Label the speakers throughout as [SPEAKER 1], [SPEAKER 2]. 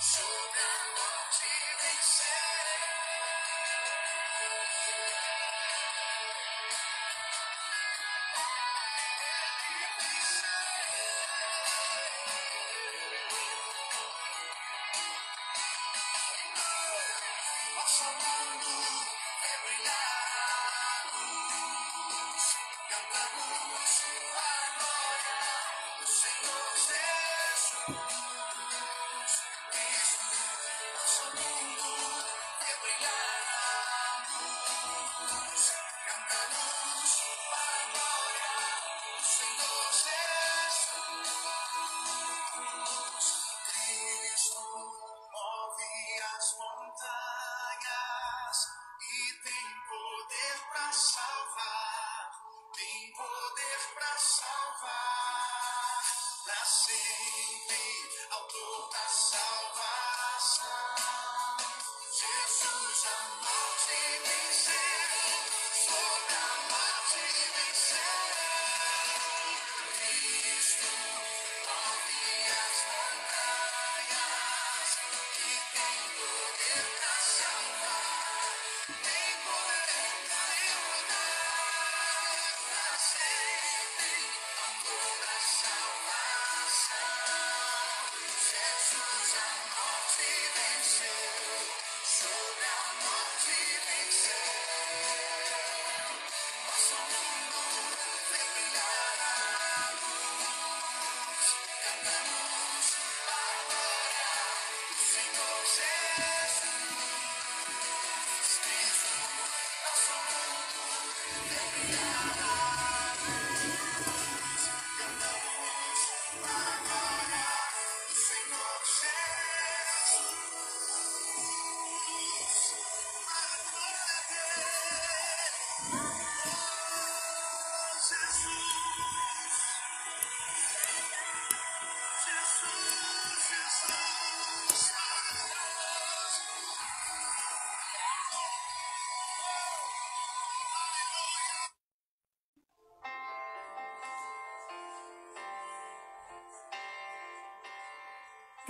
[SPEAKER 1] So.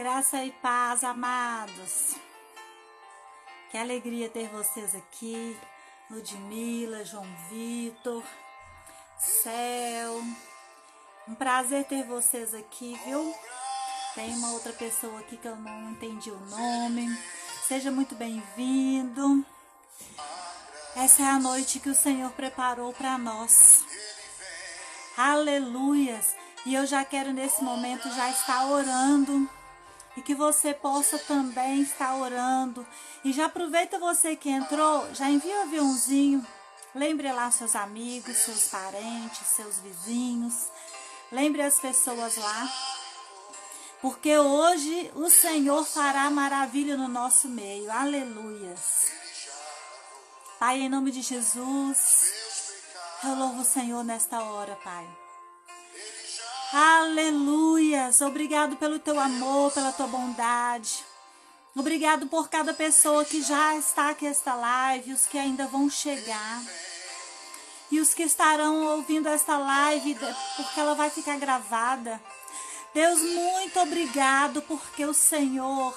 [SPEAKER 1] Graça e paz, amados. Que alegria ter vocês aqui. Ludmila, João Vitor, Céu. Um prazer ter vocês aqui, viu? Tem uma outra pessoa aqui que eu não entendi o nome. Seja muito bem-vindo. Essa é a noite que o Senhor preparou para nós. Aleluias! E eu já quero nesse momento já estar orando e que você possa também estar orando. E já aproveita você que entrou, já envia um aviãozinho. Lembre lá seus amigos, seus parentes, seus vizinhos. Lembre as pessoas lá. Porque hoje o Senhor fará maravilha no nosso meio. Aleluias. Pai, em nome de Jesus, eu louvo o Senhor nesta hora, Pai. Aleluias! Obrigado pelo teu amor, pela tua bondade. Obrigado por cada pessoa que já está aqui esta live, os que ainda vão chegar. E os que estarão ouvindo esta live, porque ela vai ficar gravada. Deus, muito obrigado, porque o Senhor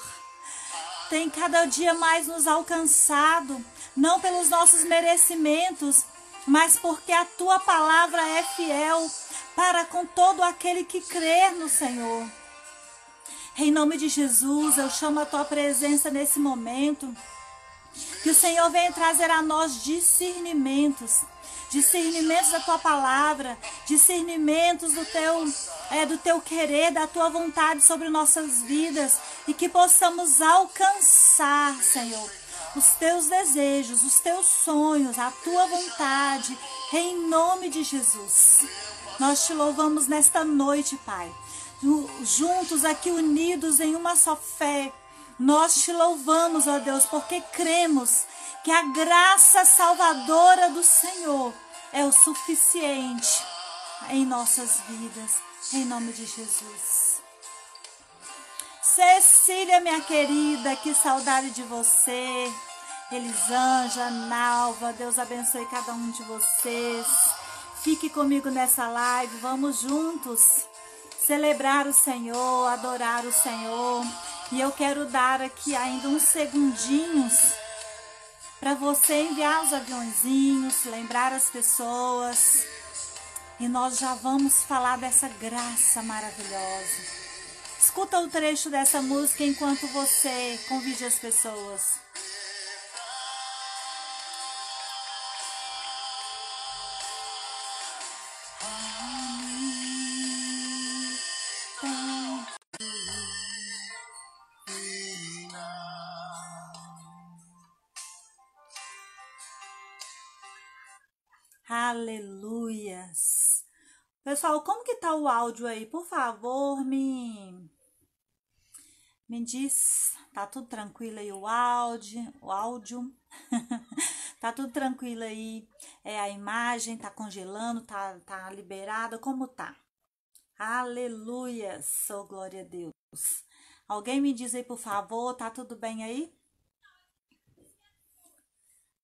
[SPEAKER 1] tem cada dia mais nos alcançado, não pelos nossos merecimentos, mas porque a tua palavra é fiel para com todo aquele que crer no Senhor. Em nome de Jesus, eu chamo a tua presença nesse momento. Que o Senhor venha trazer a nós discernimentos, discernimentos da tua palavra, discernimentos do teu é do teu querer, da tua vontade sobre nossas vidas e que possamos alcançar, Senhor, os teus desejos, os teus sonhos, a tua vontade, em nome de Jesus. Nós te louvamos nesta noite, Pai. Juntos aqui unidos em uma só fé. Nós te louvamos, ó Deus, porque cremos que a graça salvadora do Senhor é o suficiente em nossas vidas, em nome de Jesus. Cecília, minha querida, que saudade de você. Elisângela, Nalva, Deus abençoe cada um de vocês. Fique comigo nessa live, vamos juntos celebrar o Senhor, adorar o Senhor. E eu quero dar aqui ainda uns segundinhos para você enviar os aviãozinhos, lembrar as pessoas. E nós já vamos falar dessa graça maravilhosa. Escuta o trecho dessa música enquanto você convide as pessoas. Pessoal, como que tá o áudio aí? Por favor, me me diz, tá tudo tranquilo aí o áudio, o áudio. tá tudo tranquilo aí? É a imagem tá congelando, tá tá liberada, como tá? Aleluia, sou glória a Deus. Alguém me diz aí, por favor, tá tudo bem aí?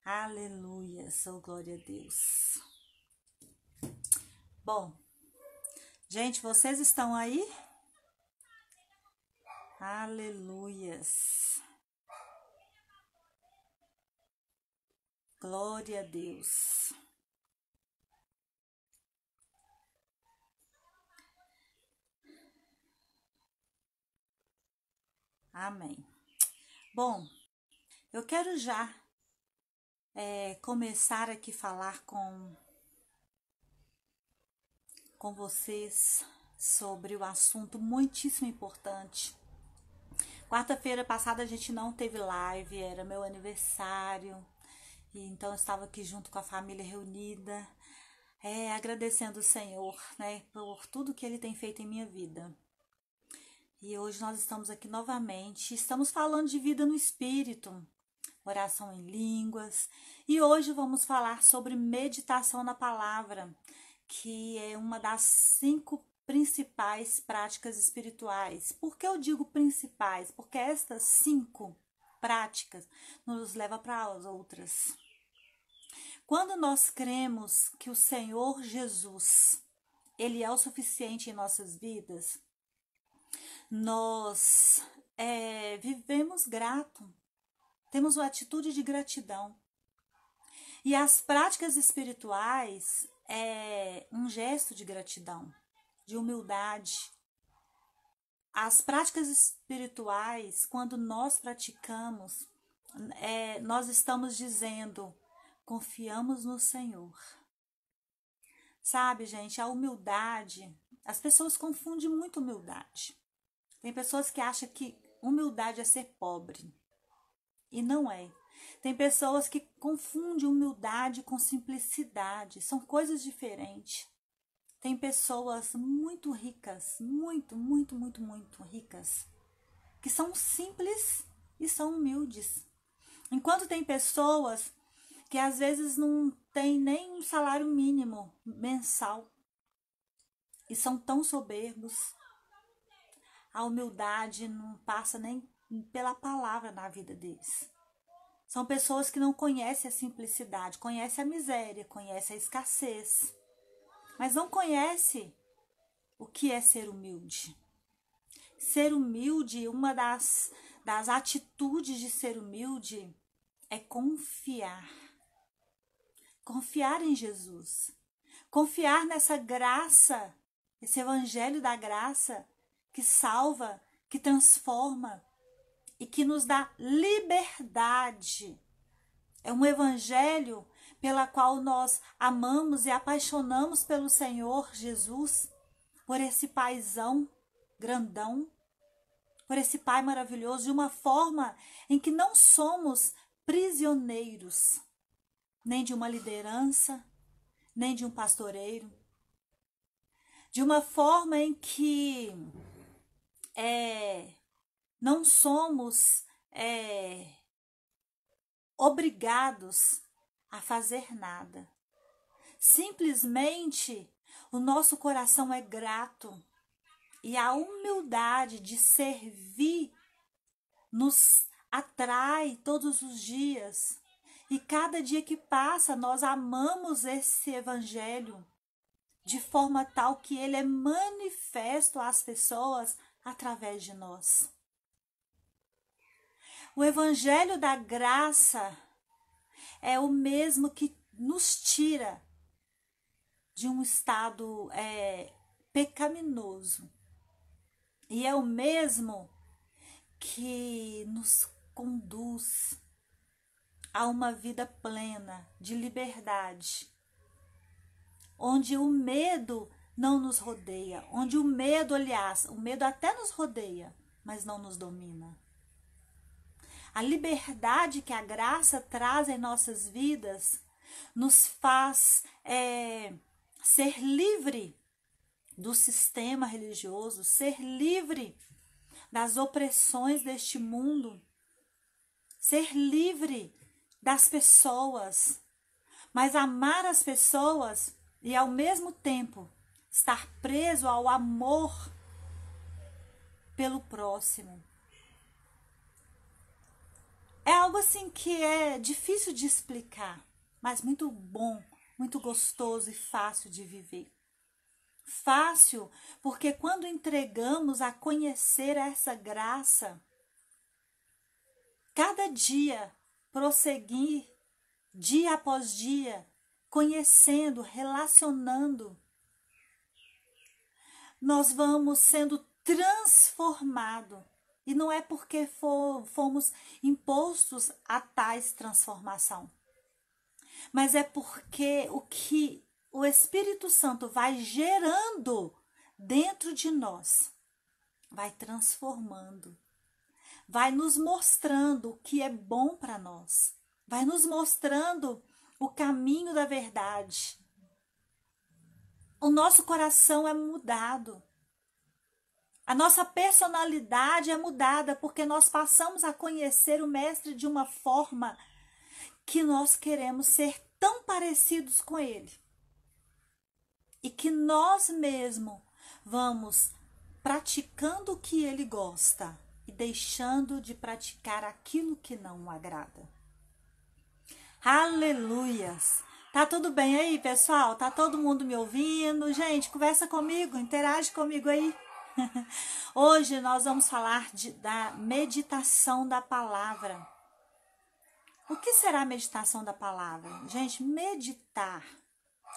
[SPEAKER 1] Aleluia, sou glória a Deus. Bom, gente, vocês estão aí? Aleluias. Glória a Deus. Amém. Bom, eu quero já é, começar aqui falar com com vocês sobre o assunto muitíssimo importante. Quarta-feira passada a gente não teve live, era meu aniversário, e então eu estava aqui junto com a família reunida, é, agradecendo o Senhor, né, por tudo que Ele tem feito em minha vida. E hoje nós estamos aqui novamente, estamos falando de vida no Espírito, oração em línguas, e hoje vamos falar sobre meditação na palavra que é uma das cinco principais práticas espirituais. Por que eu digo principais? Porque estas cinco práticas nos leva para as outras. Quando nós cremos que o Senhor Jesus, ele é o suficiente em nossas vidas, nós é, vivemos grato, temos uma atitude de gratidão. E as práticas espirituais, é um gesto de gratidão, de humildade. As práticas espirituais, quando nós praticamos, é, nós estamos dizendo: confiamos no Senhor. Sabe, gente, a humildade, as pessoas confundem muito humildade. Tem pessoas que acham que humildade é ser pobre. E não é. Tem pessoas que confundem humildade com simplicidade, são coisas diferentes. Tem pessoas muito ricas, muito, muito, muito, muito ricas, que são simples e são humildes. Enquanto tem pessoas que às vezes não têm nem um salário mínimo mensal e são tão soberbos. A humildade não passa nem pela palavra na vida deles. São pessoas que não conhecem a simplicidade, conhecem a miséria, conhecem a escassez, mas não conhecem o que é ser humilde. Ser humilde, uma das, das atitudes de ser humilde é confiar. Confiar em Jesus. Confiar nessa graça, esse evangelho da graça que salva, que transforma, e que nos dá liberdade. É um evangelho pela qual nós amamos e apaixonamos pelo Senhor Jesus, por esse paizão grandão, por esse Pai maravilhoso, de uma forma em que não somos prisioneiros, nem de uma liderança, nem de um pastoreiro, de uma forma em que é, não somos é, obrigados a fazer nada. Simplesmente o nosso coração é grato e a humildade de servir nos atrai todos os dias. E cada dia que passa, nós amamos esse evangelho de forma tal que ele é manifesto às pessoas através de nós. O evangelho da graça é o mesmo que nos tira de um estado é, pecaminoso. E é o mesmo que nos conduz a uma vida plena de liberdade, onde o medo não nos rodeia, onde o medo, aliás, o medo até nos rodeia, mas não nos domina. A liberdade que a graça traz em nossas vidas nos faz é, ser livre do sistema religioso, ser livre das opressões deste mundo, ser livre das pessoas, mas amar as pessoas e ao mesmo tempo estar preso ao amor pelo próximo. É algo assim que é difícil de explicar, mas muito bom, muito gostoso e fácil de viver. Fácil, porque quando entregamos a conhecer essa graça, cada dia prosseguir, dia após dia, conhecendo, relacionando, nós vamos sendo transformados. E não é porque for, fomos impostos a tais transformação, mas é porque o que o Espírito Santo vai gerando dentro de nós, vai transformando, vai nos mostrando o que é bom para nós, vai nos mostrando o caminho da verdade. O nosso coração é mudado. A nossa personalidade é mudada porque nós passamos a conhecer o Mestre de uma forma que nós queremos ser tão parecidos com ele e que nós mesmos vamos praticando o que ele gosta e deixando de praticar aquilo que não o agrada. Aleluias! Tá tudo bem aí, pessoal? Tá todo mundo me ouvindo? Gente, conversa comigo, interage comigo aí. Hoje nós vamos falar de, da meditação da palavra. O que será a meditação da palavra? Gente, meditar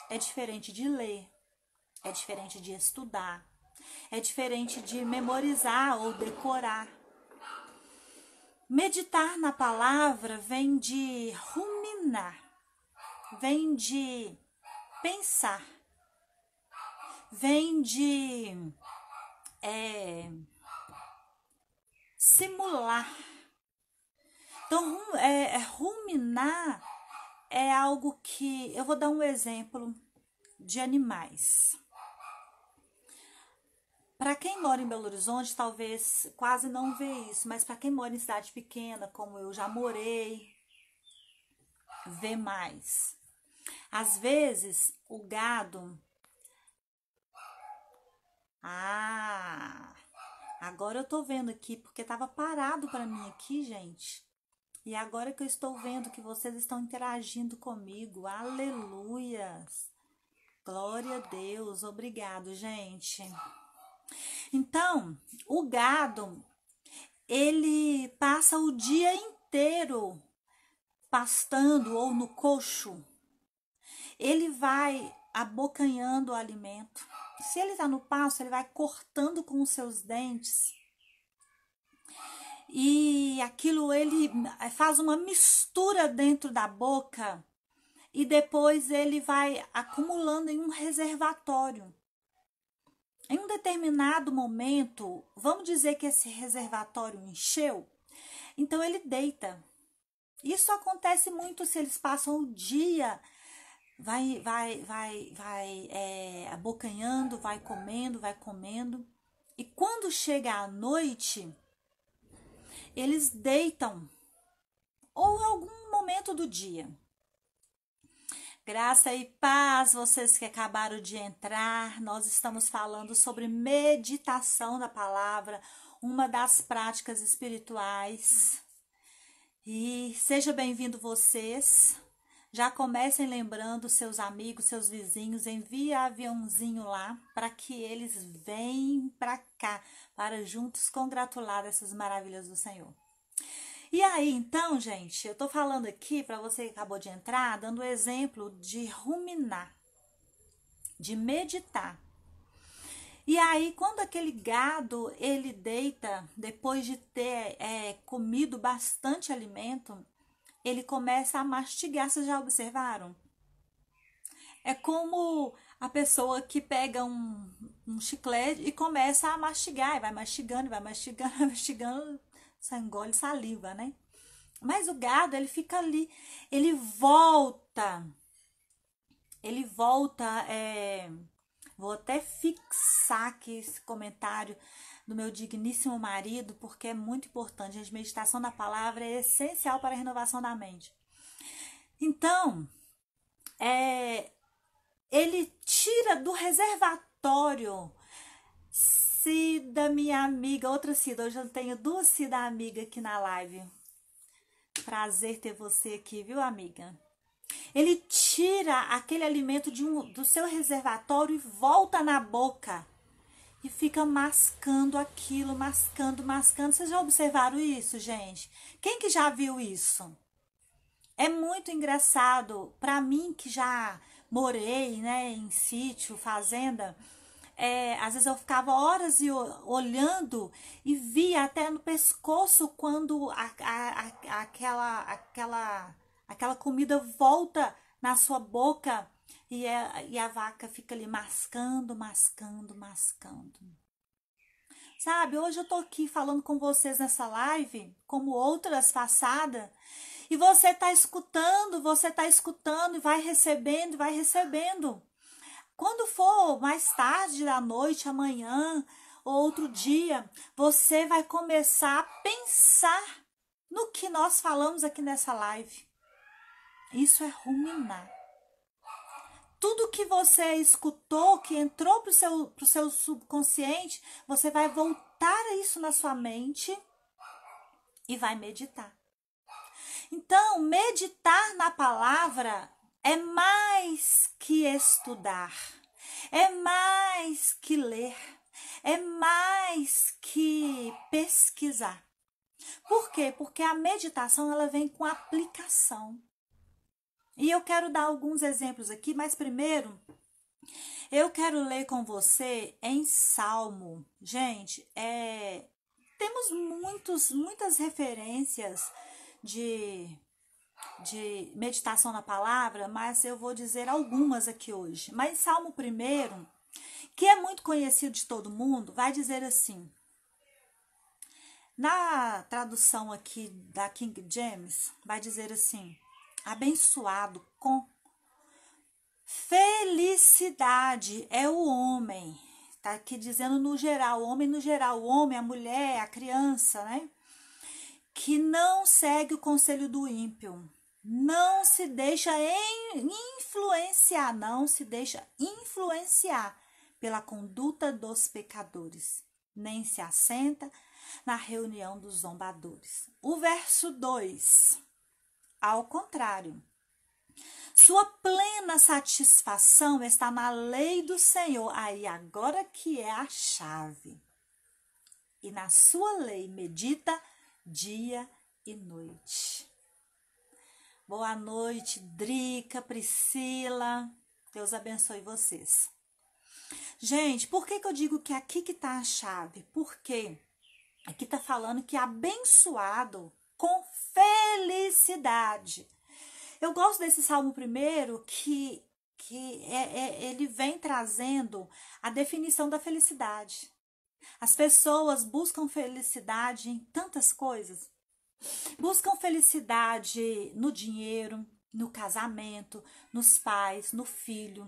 [SPEAKER 1] é diferente de ler, é diferente de estudar, é diferente de memorizar ou decorar. Meditar na palavra vem de ruminar, vem de pensar, vem de é, simular. Então, é, é, ruminar é algo que. Eu vou dar um exemplo de animais. Para quem mora em Belo Horizonte, talvez quase não vê isso, mas para quem mora em cidade pequena, como eu já morei, vê mais. Às vezes, o gado. Ah, agora eu tô vendo aqui, porque tava parado para mim aqui, gente. E agora que eu estou vendo que vocês estão interagindo comigo, aleluias. Glória a Deus, obrigado, gente. Então, o gado, ele passa o dia inteiro pastando ou no coxo. Ele vai abocanhando o alimento. Se ele está no pasto, ele vai cortando com os seus dentes. E aquilo ele faz uma mistura dentro da boca e depois ele vai acumulando em um reservatório. Em um determinado momento, vamos dizer que esse reservatório encheu, então ele deita. Isso acontece muito se eles passam o dia vai vai vai vai é, abocanhando, vai comendo, vai comendo. E quando chega a noite, eles deitam ou em algum momento do dia. Graça e paz, vocês que acabaram de entrar, nós estamos falando sobre meditação da palavra, uma das práticas espirituais. E seja bem-vindo vocês. Já comecem lembrando seus amigos, seus vizinhos, envia aviãozinho lá para que eles venham para cá, para juntos congratular essas maravilhas do Senhor. E aí, então, gente, eu tô falando aqui para você que acabou de entrar, dando o exemplo de ruminar, de meditar. E aí, quando aquele gado ele deita, depois de ter é, comido bastante alimento, ele começa a mastigar. Vocês já observaram? É como a pessoa que pega um, um chiclete e começa a mastigar, e vai mastigando, vai mastigando, vai mastigando, só engole saliva, né? Mas o gado, ele fica ali, ele volta, ele volta, é, vou até fixar aqui esse comentário do meu digníssimo marido, porque é muito importante. A meditação da palavra é essencial para a renovação da mente. Então, é, ele tira do reservatório. Cida, minha amiga, outra Cida, hoje eu tenho duas Cida amiga aqui na live. Prazer ter você aqui, viu, amiga? Ele tira aquele alimento de um, do seu reservatório e volta na boca. E fica mascando aquilo, mascando, mascando. Vocês já observaram isso, gente? Quem que já viu isso? É muito engraçado. Para mim, que já morei, né, em sítio, fazenda, é, às vezes eu ficava horas e, olhando e via até no pescoço quando a, a, a, aquela, aquela, aquela comida volta na sua boca e a, e a vaca fica ali mascando, mascando, mascando. Sabe, hoje eu tô aqui falando com vocês nessa live, como outras passadas, e você está escutando, você está escutando e vai recebendo, vai recebendo. Quando for mais tarde da noite, amanhã ou outro dia, você vai começar a pensar no que nós falamos aqui nessa live. Isso é ruminar. Tudo que você escutou, que entrou para o seu, pro seu subconsciente, você vai voltar isso na sua mente e vai meditar. Então, meditar na palavra é mais que estudar, é mais que ler, é mais que pesquisar. Por quê? Porque a meditação ela vem com aplicação. E eu quero dar alguns exemplos aqui, mas primeiro eu quero ler com você em Salmo. Gente, é, temos muitos, muitas referências de, de meditação na palavra, mas eu vou dizer algumas aqui hoje. Mas Salmo 1, que é muito conhecido de todo mundo, vai dizer assim. Na tradução aqui da King James, vai dizer assim: abençoado com felicidade é o homem. Tá aqui dizendo no geral, o homem no geral, o homem, a mulher, a criança, né? que não segue o conselho do ímpio, não se deixa influenciar, não se deixa influenciar pela conduta dos pecadores, nem se assenta na reunião dos zombadores. O verso 2, ao contrário, sua plena satisfação está na lei do Senhor, aí agora que é a chave. E na sua lei medita dia e noite. Boa noite, Drica, Priscila. Deus abençoe vocês. Gente, por que, que eu digo que aqui que tá a chave? Porque aqui tá falando que abençoado com felicidade. Eu gosto desse salmo primeiro que, que é, é, ele vem trazendo a definição da felicidade. As pessoas buscam felicidade em tantas coisas. Buscam felicidade no dinheiro, no casamento, nos pais, no filho.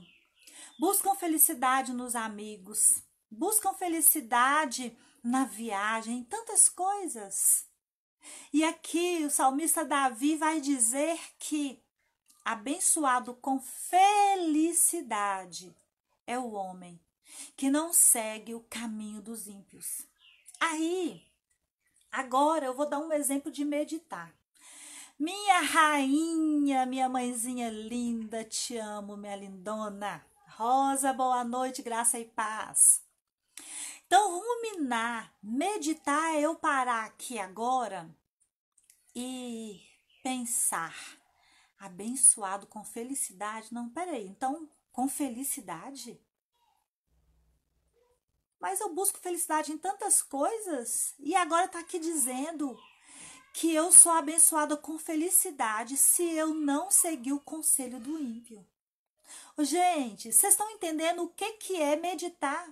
[SPEAKER 1] Buscam felicidade nos amigos. Buscam felicidade na viagem, em tantas coisas. E aqui o salmista Davi vai dizer que abençoado com felicidade é o homem que não segue o caminho dos ímpios. Aí, agora eu vou dar um exemplo de meditar. Minha rainha, minha mãezinha linda, te amo, minha lindona. Rosa, boa noite, graça e paz. Então, ruminar, meditar é eu parar aqui agora pensar abençoado com felicidade. Não, peraí, então, com felicidade? Mas eu busco felicidade em tantas coisas e agora está aqui dizendo que eu sou abençoada com felicidade se eu não seguir o conselho do ímpio. Gente, vocês estão entendendo o que, que é meditar?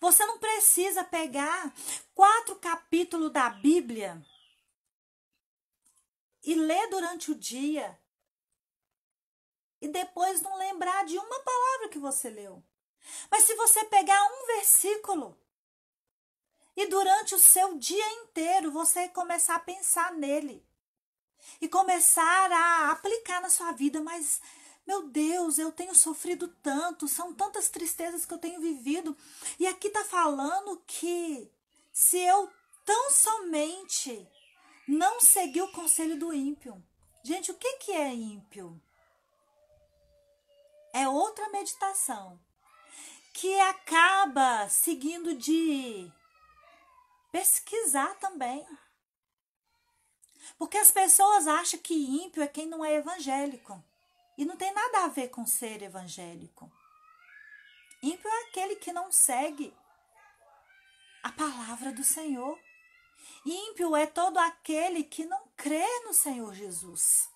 [SPEAKER 1] Você não precisa pegar quatro capítulos da Bíblia e ler durante o dia e depois não lembrar de uma palavra que você leu. Mas se você pegar um versículo e durante o seu dia inteiro você começar a pensar nele e começar a aplicar na sua vida, mas meu Deus, eu tenho sofrido tanto, são tantas tristezas que eu tenho vivido. E aqui está falando que se eu tão somente não seguir o conselho do ímpio. Gente, o que, que é ímpio? É outra meditação que acaba seguindo de pesquisar também. Porque as pessoas acham que ímpio é quem não é evangélico. E não tem nada a ver com ser evangélico. Ímpio é aquele que não segue a palavra do Senhor. Ímpio é todo aquele que não crê no Senhor Jesus.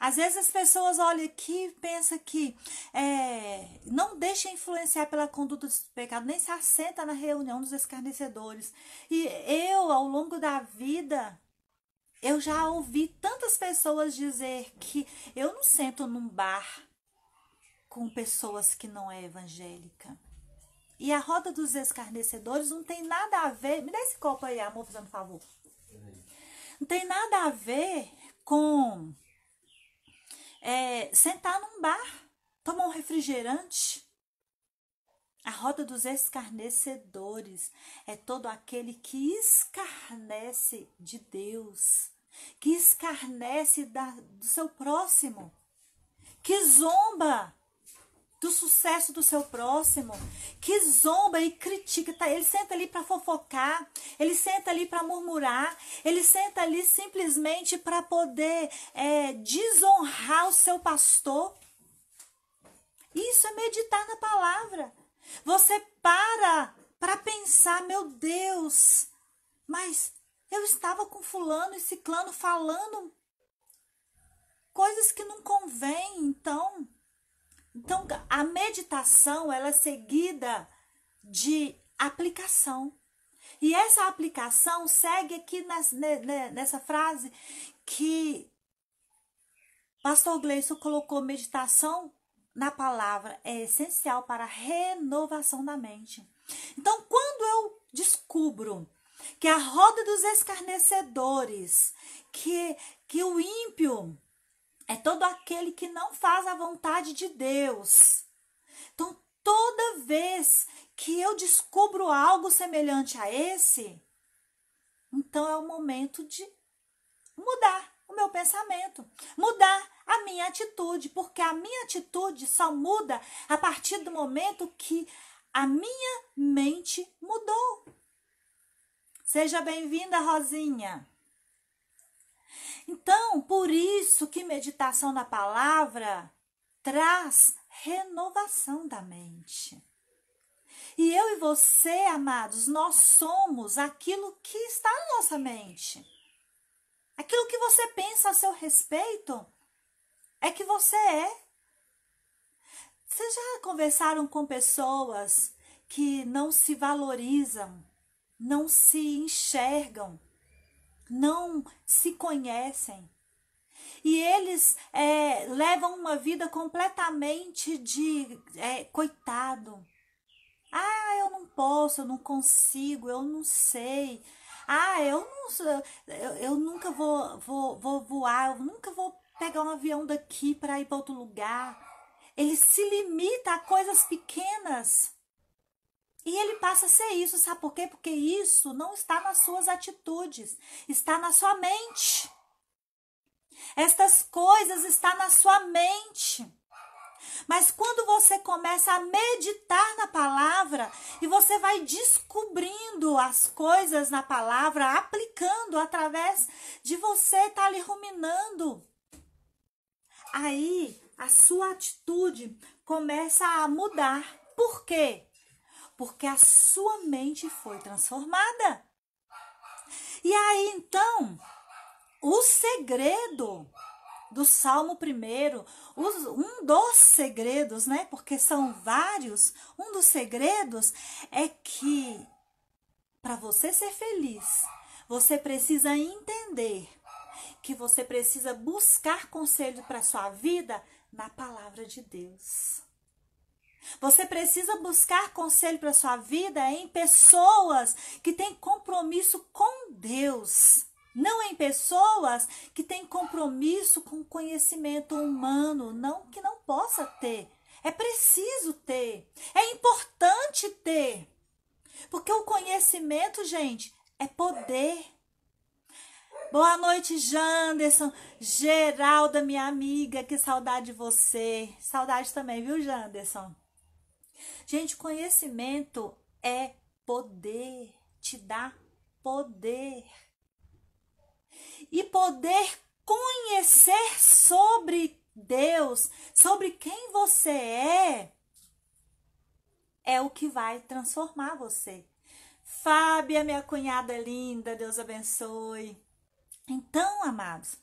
[SPEAKER 1] Às vezes as pessoas olham aqui e pensam que é, não deixa influenciar pela conduta dos pecados, nem se assenta na reunião dos escarnecedores. E eu, ao longo da vida, eu já ouvi tantas pessoas dizer que eu não sento num bar com pessoas que não é evangélica. E a roda dos escarnecedores não tem nada a ver. Me dá esse copo aí, amor, fazendo favor. Não tem nada a ver com é, sentar num bar, tomar um refrigerante. A roda dos escarnecedores é todo aquele que escarnece de Deus, que escarnece da, do seu próximo, que zomba do sucesso do seu próximo, que zomba e critica, tá? Ele senta ali para fofocar, ele senta ali para murmurar, ele senta ali simplesmente para poder é, desonrar o seu pastor. Isso é meditar na palavra. Você para para pensar, meu Deus, mas eu estava com fulano e ciclano falando coisas que não convém, então então, a meditação ela é seguida de aplicação. E essa aplicação segue aqui nas, nessa frase que Pastor Gleison colocou meditação na palavra é essencial para a renovação da mente. Então, quando eu descubro que a roda dos escarnecedores, que, que o ímpio é todo aquele que não faz a vontade de Deus. Então, toda vez que eu descubro algo semelhante a esse, então é o momento de mudar o meu pensamento, mudar a minha atitude, porque a minha atitude só muda a partir do momento que a minha mente mudou. Seja bem-vinda, Rosinha. Então, por isso que meditação na palavra traz renovação da mente. E eu e você, amados, nós somos aquilo que está na nossa mente. Aquilo que você pensa a seu respeito é que você é. Vocês já conversaram com pessoas que não se valorizam, não se enxergam não se conhecem. E eles é, levam uma vida completamente de é, coitado. Ah, eu não posso, eu não consigo, eu não sei. Ah, eu não eu, eu nunca vou, vou, vou voar, eu nunca vou pegar um avião daqui para ir para outro lugar. Ele se limita a coisas pequenas. E ele passa a ser isso, sabe por quê? Porque isso não está nas suas atitudes, está na sua mente. Estas coisas estão na sua mente. Mas quando você começa a meditar na palavra e você vai descobrindo as coisas na palavra, aplicando através de você estar tá ali ruminando, aí a sua atitude começa a mudar. Por quê? Porque a sua mente foi transformada. E aí então, o segredo do Salmo primeiro, um dos segredos, né? Porque são vários. Um dos segredos é que para você ser feliz, você precisa entender que você precisa buscar conselho para sua vida na palavra de Deus. Você precisa buscar conselho para sua vida em pessoas que têm compromisso com Deus não em pessoas que têm compromisso com conhecimento humano, não que não possa ter. É preciso ter, é importante ter. Porque o conhecimento, gente, é poder. Boa noite, Janderson. Geralda, minha amiga, que saudade de você. Saudade também, viu, Janderson? Gente, conhecimento é poder, te dá poder e poder conhecer sobre Deus, sobre quem você é, é o que vai transformar você. Fábia, minha cunhada linda, Deus abençoe. Então, amados,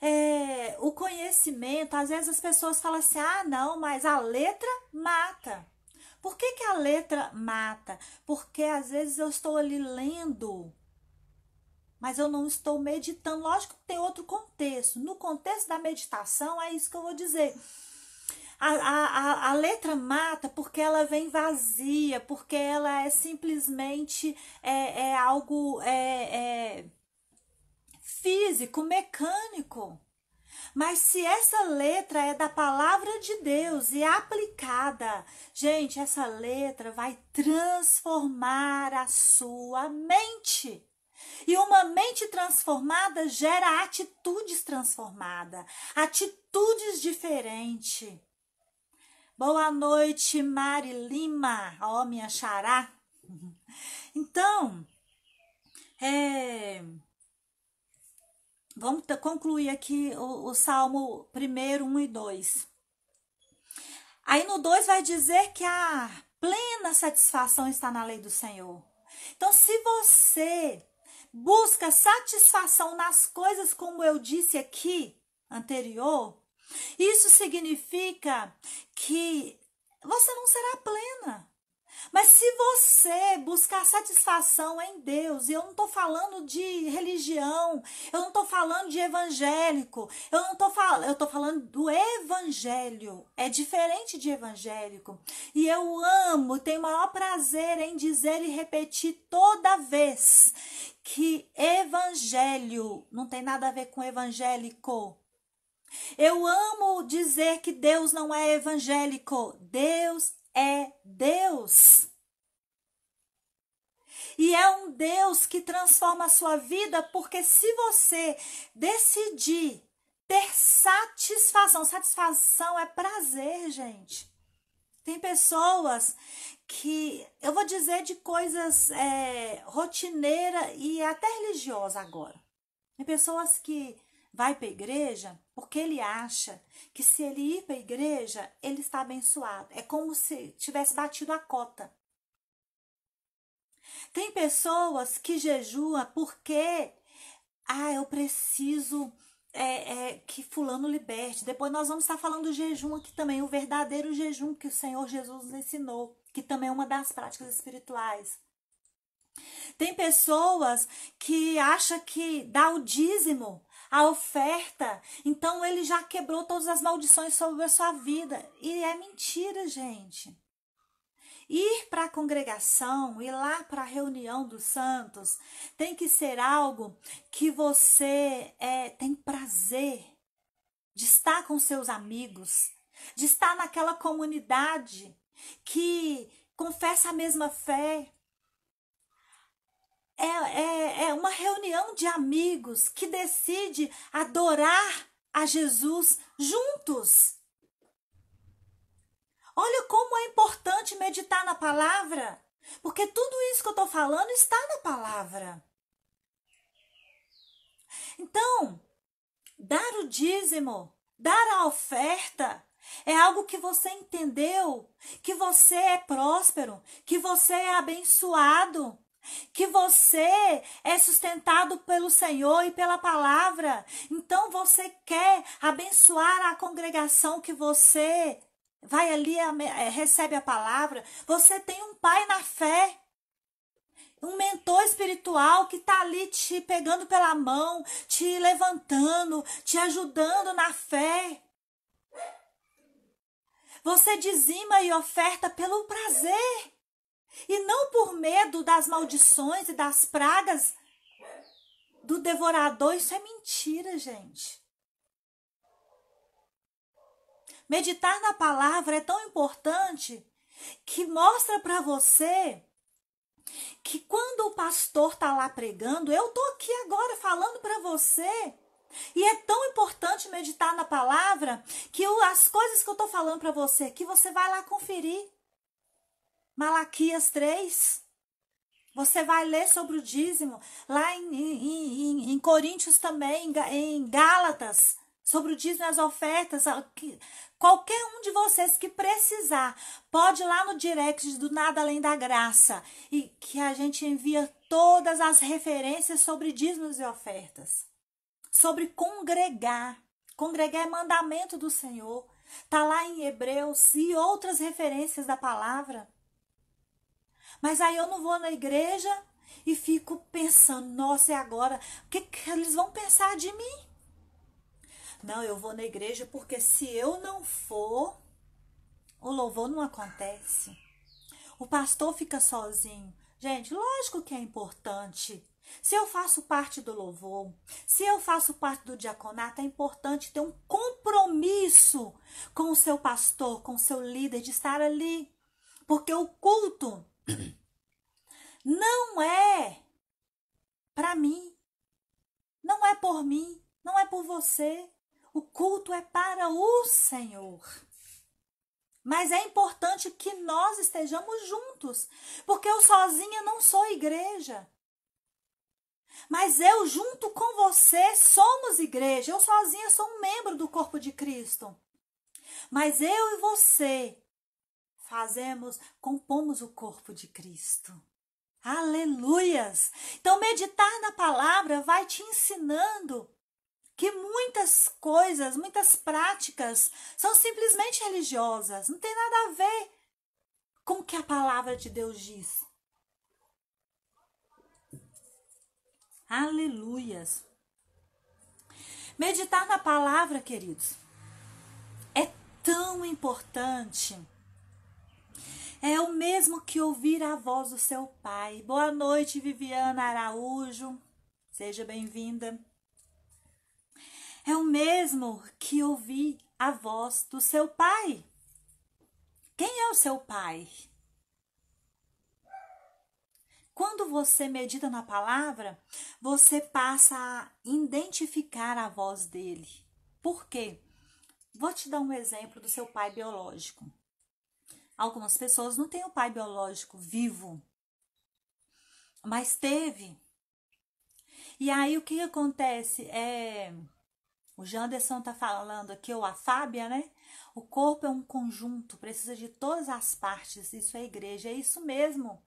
[SPEAKER 1] é, o conhecimento, às vezes as pessoas falam assim: ah, não, mas a letra mata. Por que, que a letra mata? Porque às vezes eu estou ali lendo mas eu não estou meditando. Lógico que tem outro contexto. No contexto da meditação, é isso que eu vou dizer. A, a, a, letra mata porque ela vem vazia, porque ela é simplesmente é, é algo é, é físico, mecânico. Mas se essa letra é da palavra de Deus e aplicada, gente, essa letra vai transformar a sua mente. E uma mente transformada gera atitudes transformadas, atitudes diferentes. Boa noite, Mari Lima, ó, minha xará. Então, é, vamos concluir aqui o, o Salmo 1, 1 e 2. Aí no 2 vai dizer que a plena satisfação está na lei do Senhor. Então, se você busca satisfação nas coisas, como eu disse aqui anterior, isso significa que você não será plena. Mas se você buscar satisfação em Deus, e eu não estou falando de religião, eu não estou falando de evangélico, eu não estou falando, eu estou falando do evangelho. É diferente de evangélico. E eu amo, tenho maior prazer em dizer e repetir toda vez que evangelho não tem nada a ver com evangélico. Eu amo dizer que Deus não é evangélico. Deus é Deus. E é um Deus que transforma a sua vida, porque se você decidir ter satisfação, satisfação é prazer, gente. Tem pessoas que eu vou dizer de coisas é, rotineira e até religiosa agora. Tem pessoas que vai para a igreja porque ele acha que se ele ir para a igreja, ele está abençoado. É como se tivesse batido a cota. Tem pessoas que jejuam porque, ah, eu preciso é, é, que fulano liberte. Depois nós vamos estar falando do jejum aqui também, o verdadeiro jejum que o Senhor Jesus nos ensinou, que também é uma das práticas espirituais. Tem pessoas que acham que dá o dízimo a oferta. Então ele já quebrou todas as maldições sobre a sua vida. E é mentira, gente. Ir para a congregação, ir lá para a reunião dos santos, tem que ser algo que você é, tem prazer de estar com seus amigos, de estar naquela comunidade que confessa a mesma fé, é, é, é uma reunião de amigos que decide adorar a Jesus juntos. Olha como é importante meditar na palavra, porque tudo isso que eu estou falando está na palavra. Então, dar o dízimo, dar a oferta, é algo que você entendeu, que você é próspero, que você é abençoado, que você é sustentado pelo Senhor e pela palavra. Então você quer abençoar a congregação que você vai ali, é, recebe a palavra. Você tem um pai na fé um mentor espiritual que está ali te pegando pela mão, te levantando, te ajudando na fé. Você dizima e oferta pelo prazer e não por medo das maldições e das pragas do devorador. Isso é mentira, gente. Meditar na palavra é tão importante que mostra para você que quando o pastor está lá pregando, eu tô aqui agora falando para você e é tão importante meditar na palavra que as coisas que eu estou falando para você aqui, você vai lá conferir. Malaquias 3. Você vai ler sobre o dízimo. Lá em, em, em, em Coríntios também, em Gálatas, sobre o dízimo e as ofertas. Qualquer um de vocês que precisar, pode ir lá no direct do Nada Além da Graça. E que a gente envia todas as referências sobre dízimos e ofertas sobre congregar. Congregar é mandamento do Senhor. Está lá em Hebreus e outras referências da palavra. Mas aí eu não vou na igreja e fico pensando, nossa, e agora? O que, que eles vão pensar de mim? Não, eu vou na igreja porque se eu não for, o louvor não acontece. O pastor fica sozinho. Gente, lógico que é importante se eu faço parte do louvor, se eu faço parte do diaconato, é importante ter um compromisso com o seu pastor, com o seu líder, de estar ali. Porque o culto não é para mim, não é por mim, não é por você. O culto é para o Senhor. Mas é importante que nós estejamos juntos, porque eu sozinha não sou igreja. Mas eu, junto com você, somos igreja. Eu sozinha sou um membro do corpo de Cristo. Mas eu e você fazemos, compomos o corpo de Cristo. Aleluias! Então, meditar na palavra vai te ensinando que muitas coisas, muitas práticas são simplesmente religiosas, não tem nada a ver com o que a palavra de Deus diz. Aleluias. Meditar na palavra, queridos, é tão importante. É o mesmo que ouvir a voz do seu pai. Boa noite, Viviana Araújo. Seja bem-vinda. É o mesmo que ouvir a voz do seu pai. Quem é o seu pai? Quando você medita na palavra, você passa a identificar a voz dele. Por quê? Vou te dar um exemplo do seu pai biológico. Algumas pessoas não têm o pai biológico vivo, mas teve. E aí o que acontece? É, o Janderson tá falando aqui, ou a Fábia, né? O corpo é um conjunto, precisa de todas as partes. Isso é igreja, é isso mesmo.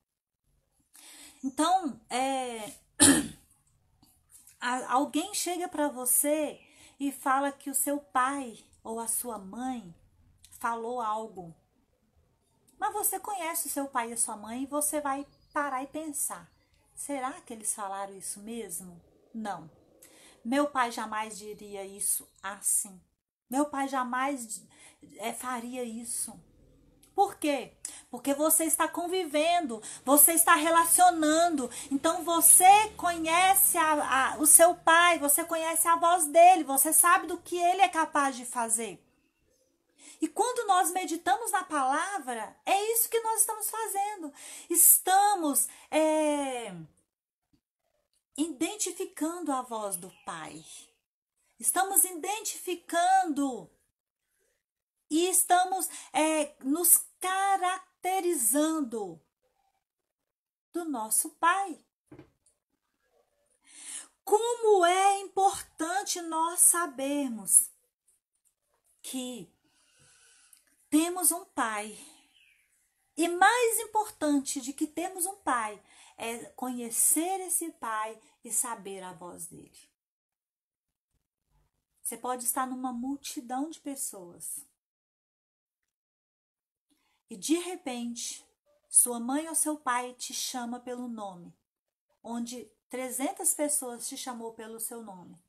[SPEAKER 1] Então, é, alguém chega para você e fala que o seu pai ou a sua mãe falou algo. Mas você conhece o seu pai e a sua mãe e você vai parar e pensar: será que eles falaram isso mesmo? Não. Meu pai jamais diria isso assim. Meu pai jamais é, faria isso. Por quê? Porque você está convivendo, você está relacionando. Então você conhece a, a, o seu pai, você conhece a voz dele, você sabe do que ele é capaz de fazer. E quando nós meditamos na palavra, é isso que nós estamos fazendo. Estamos é, identificando a voz do Pai. Estamos identificando e estamos é, nos caracterizando do nosso Pai. Como é importante nós sabermos que temos um Pai. E mais importante de que temos um Pai é conhecer esse Pai e saber a voz dele. Você pode estar numa multidão de pessoas e de repente sua mãe ou seu pai te chama pelo nome, onde 300 pessoas te chamou pelo seu nome,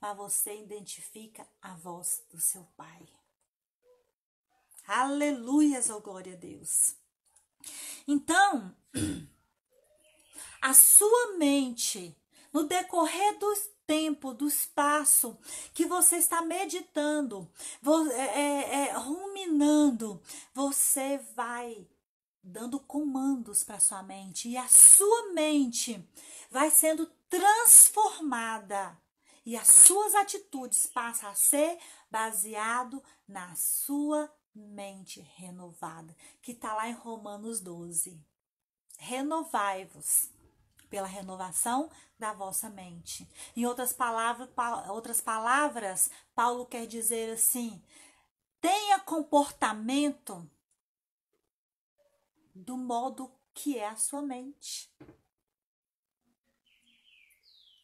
[SPEAKER 1] mas você identifica a voz do seu pai. Aleluias, oh glória a Deus. Então, a sua mente, no decorrer do tempo, do espaço que você está meditando, é, é, é, ruminando, você vai dando comandos para sua mente e a sua mente vai sendo transformada e as suas atitudes passam a ser baseado na sua mente renovada, que está lá em Romanos 12. Renovai-vos pela renovação da vossa mente. Em outras palavras, outras palavras, Paulo quer dizer assim: tenha comportamento do modo que é a sua mente.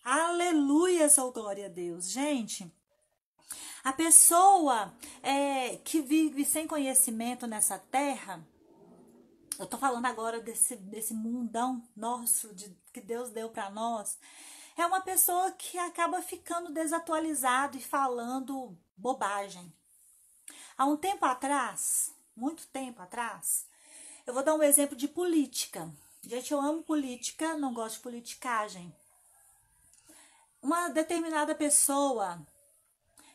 [SPEAKER 1] Aleluia, sou glória a Deus. Gente, a pessoa é, que vive sem conhecimento nessa terra, eu tô falando agora desse, desse mundão nosso de, que Deus deu para nós, é uma pessoa que acaba ficando desatualizado e falando bobagem. Há um tempo atrás, muito tempo atrás, eu vou dar um exemplo de política. Gente, eu amo política, não gosto de politicagem. Uma determinada pessoa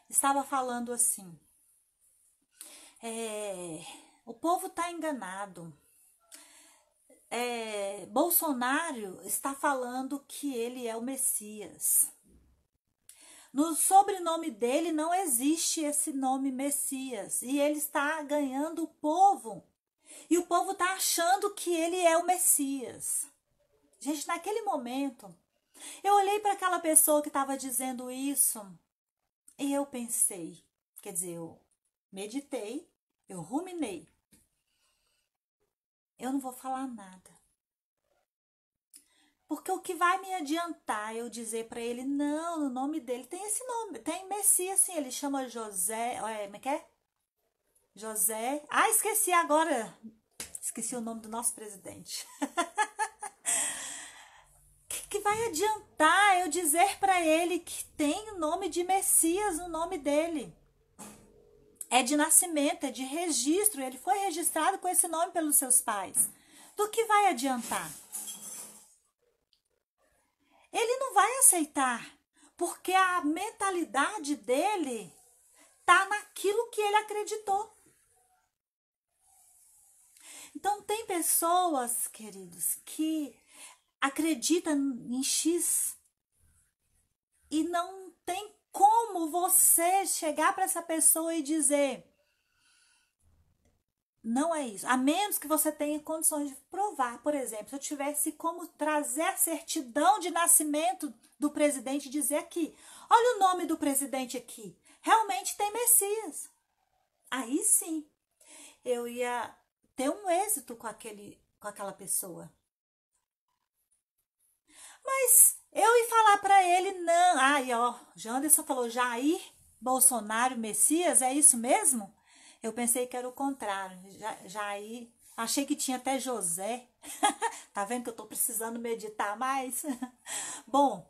[SPEAKER 1] estava falando assim: é, o povo está enganado. É, Bolsonaro está falando que ele é o Messias. No sobrenome dele não existe esse nome Messias e ele está ganhando o povo e o povo está achando que ele é o Messias. Gente, naquele momento, eu olhei para aquela pessoa que estava dizendo isso e eu pensei, quer dizer, eu meditei, eu ruminei. Eu não vou falar nada. Porque o que vai me adiantar eu dizer para ele, não, no nome dele tem esse nome, tem Messias, sim, ele chama José, é, como é que é? José. Ah, esqueci agora. Esqueci o nome do nosso presidente. vai adiantar eu dizer para ele que tem o nome de Messias no nome dele? É de nascimento, é de registro. Ele foi registrado com esse nome pelos seus pais. Do que vai adiantar? Ele não vai aceitar, porque a mentalidade dele tá naquilo que ele acreditou. Então, tem pessoas, queridos, que acreditam em X e não tem como você chegar para essa pessoa e dizer não é isso. A menos que você tenha condições de provar. Por exemplo, se eu tivesse como trazer a certidão de nascimento do presidente e dizer aqui: olha o nome do presidente aqui. Realmente tem Messias. Aí sim, eu ia ter um êxito com, aquele, com aquela pessoa. Mas eu ia falar para ele, não. Ai, ó, Janderson falou Jair Bolsonaro Messias, é isso mesmo? Eu pensei que era o contrário. Jair, achei que tinha até José. tá vendo que eu tô precisando meditar mais? Bom,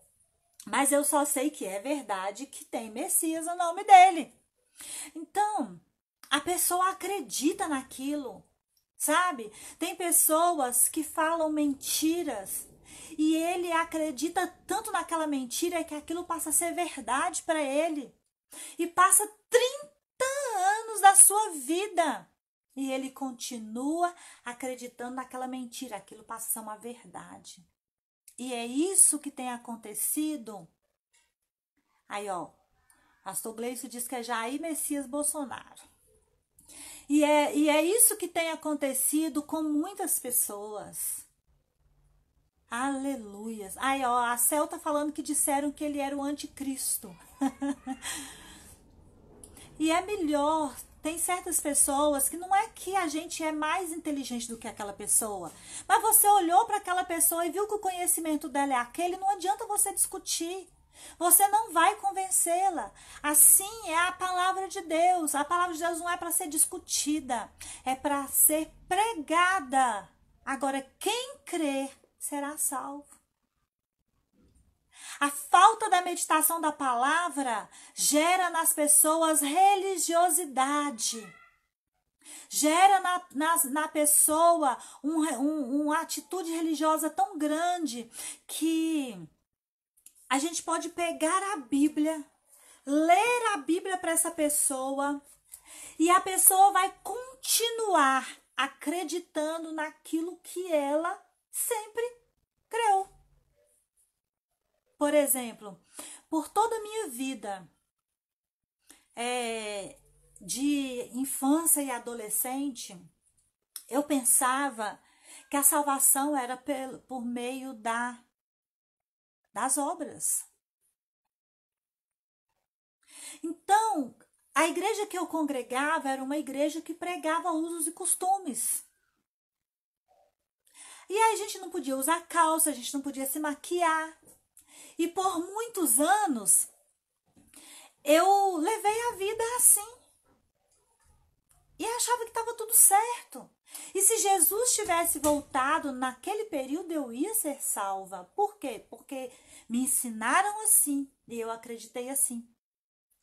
[SPEAKER 1] mas eu só sei que é verdade que tem Messias no nome dele. Então, a pessoa acredita naquilo sabe? Tem pessoas que falam mentiras e ele acredita tanto naquela mentira que aquilo passa a ser verdade para ele. E passa 30 anos da sua vida e ele continua acreditando naquela mentira, aquilo passa a ser uma verdade. E é isso que tem acontecido. Aí, ó, Pastor Gleison diz que é Jair Messias Bolsonaro. E é, e é isso que tem acontecido com muitas pessoas. Aleluias. Aí, ó, a Cel tá falando que disseram que ele era o anticristo. e é melhor. Tem certas pessoas que não é que a gente é mais inteligente do que aquela pessoa, mas você olhou para aquela pessoa e viu que o conhecimento dela é aquele, não adianta você discutir. Você não vai convencê-la. Assim é a palavra de Deus. A palavra de Deus não é para ser discutida, é para ser pregada. Agora, quem crê será salvo. A falta da meditação da palavra gera nas pessoas religiosidade. Gera na, na, na pessoa um, um, uma atitude religiosa tão grande que a gente pode pegar a Bíblia, ler a Bíblia para essa pessoa e a pessoa vai continuar acreditando naquilo que ela sempre creu. Por exemplo, por toda a minha vida é, de infância e adolescente, eu pensava que a salvação era por meio da das obras. Então, a igreja que eu congregava era uma igreja que pregava usos e costumes. E aí a gente não podia usar calça, a gente não podia se maquiar. E por muitos anos eu levei a vida assim. E achava que estava tudo certo. E se Jesus tivesse voltado naquele período, eu ia ser salva. Por quê? Porque me ensinaram assim e eu acreditei assim.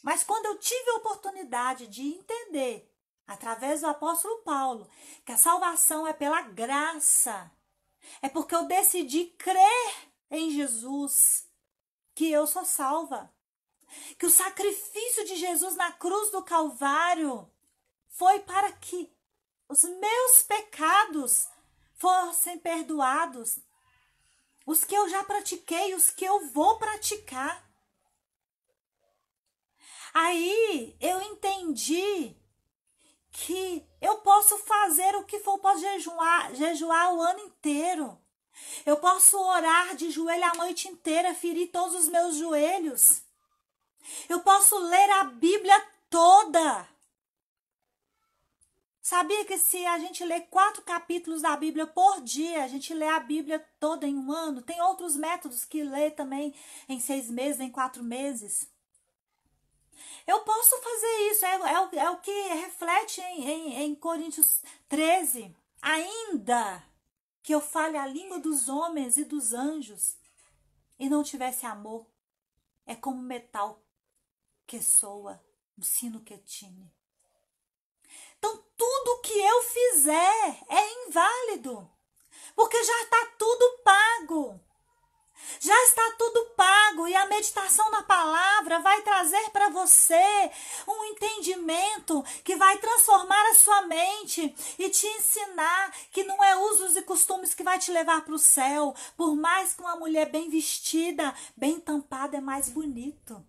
[SPEAKER 1] Mas quando eu tive a oportunidade de entender, através do apóstolo Paulo, que a salvação é pela graça, é porque eu decidi crer em Jesus que eu sou salva. Que o sacrifício de Jesus na cruz do Calvário foi para que os meus pecados fossem perdoados. Os que eu já pratiquei, os que eu vou praticar. Aí eu entendi que eu posso fazer o que jejuar, jejuar o ano inteiro. Eu posso orar de joelho a noite inteira, ferir todos os meus joelhos. Eu posso ler a Bíblia toda. Sabia que se a gente lê quatro capítulos da Bíblia por dia, a gente lê a Bíblia toda em um ano? Tem outros métodos que lê também em seis meses, em quatro meses. Eu posso fazer isso, é, é, é o que reflete em, em, em Coríntios 13. Ainda que eu fale a língua dos homens e dos anjos e não tivesse amor, é como metal que soa, um sino que tine. Então, tudo que eu fizer é inválido, porque já está tudo pago. Já está tudo pago e a meditação na palavra vai trazer para você um entendimento que vai transformar a sua mente e te ensinar que não é usos e costumes que vai te levar para o céu. Por mais que uma mulher bem vestida, bem tampada é mais bonito.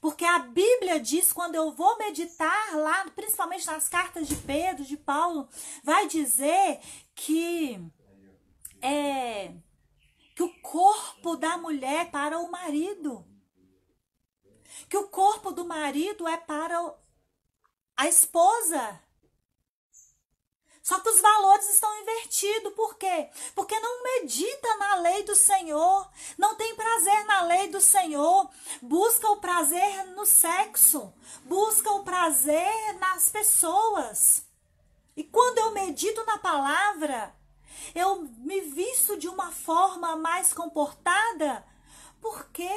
[SPEAKER 1] Porque a Bíblia diz, quando eu vou meditar lá, principalmente nas cartas de Pedro, de Paulo, vai dizer que é que o corpo da mulher para o marido. Que o corpo do marido é para a esposa. Só que os valores estão invertidos. Por quê? Porque não medita na lei do Senhor, não tem prazer na lei do Senhor, busca o prazer no sexo, busca o prazer nas pessoas. E quando eu medito na palavra, eu me visto de uma forma mais comportada, porque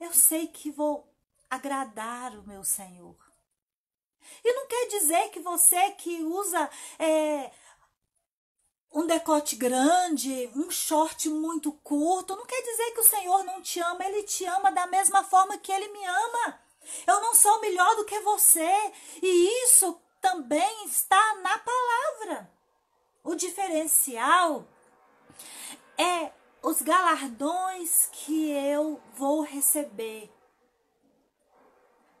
[SPEAKER 1] eu sei que vou agradar o meu Senhor. E não quer dizer que você que usa é, um decote grande, um short muito curto, não quer dizer que o Senhor não te ama, Ele te ama da mesma forma que Ele me ama. Eu não sou melhor do que você, e isso também está na palavra. O diferencial é os galardões que eu vou receber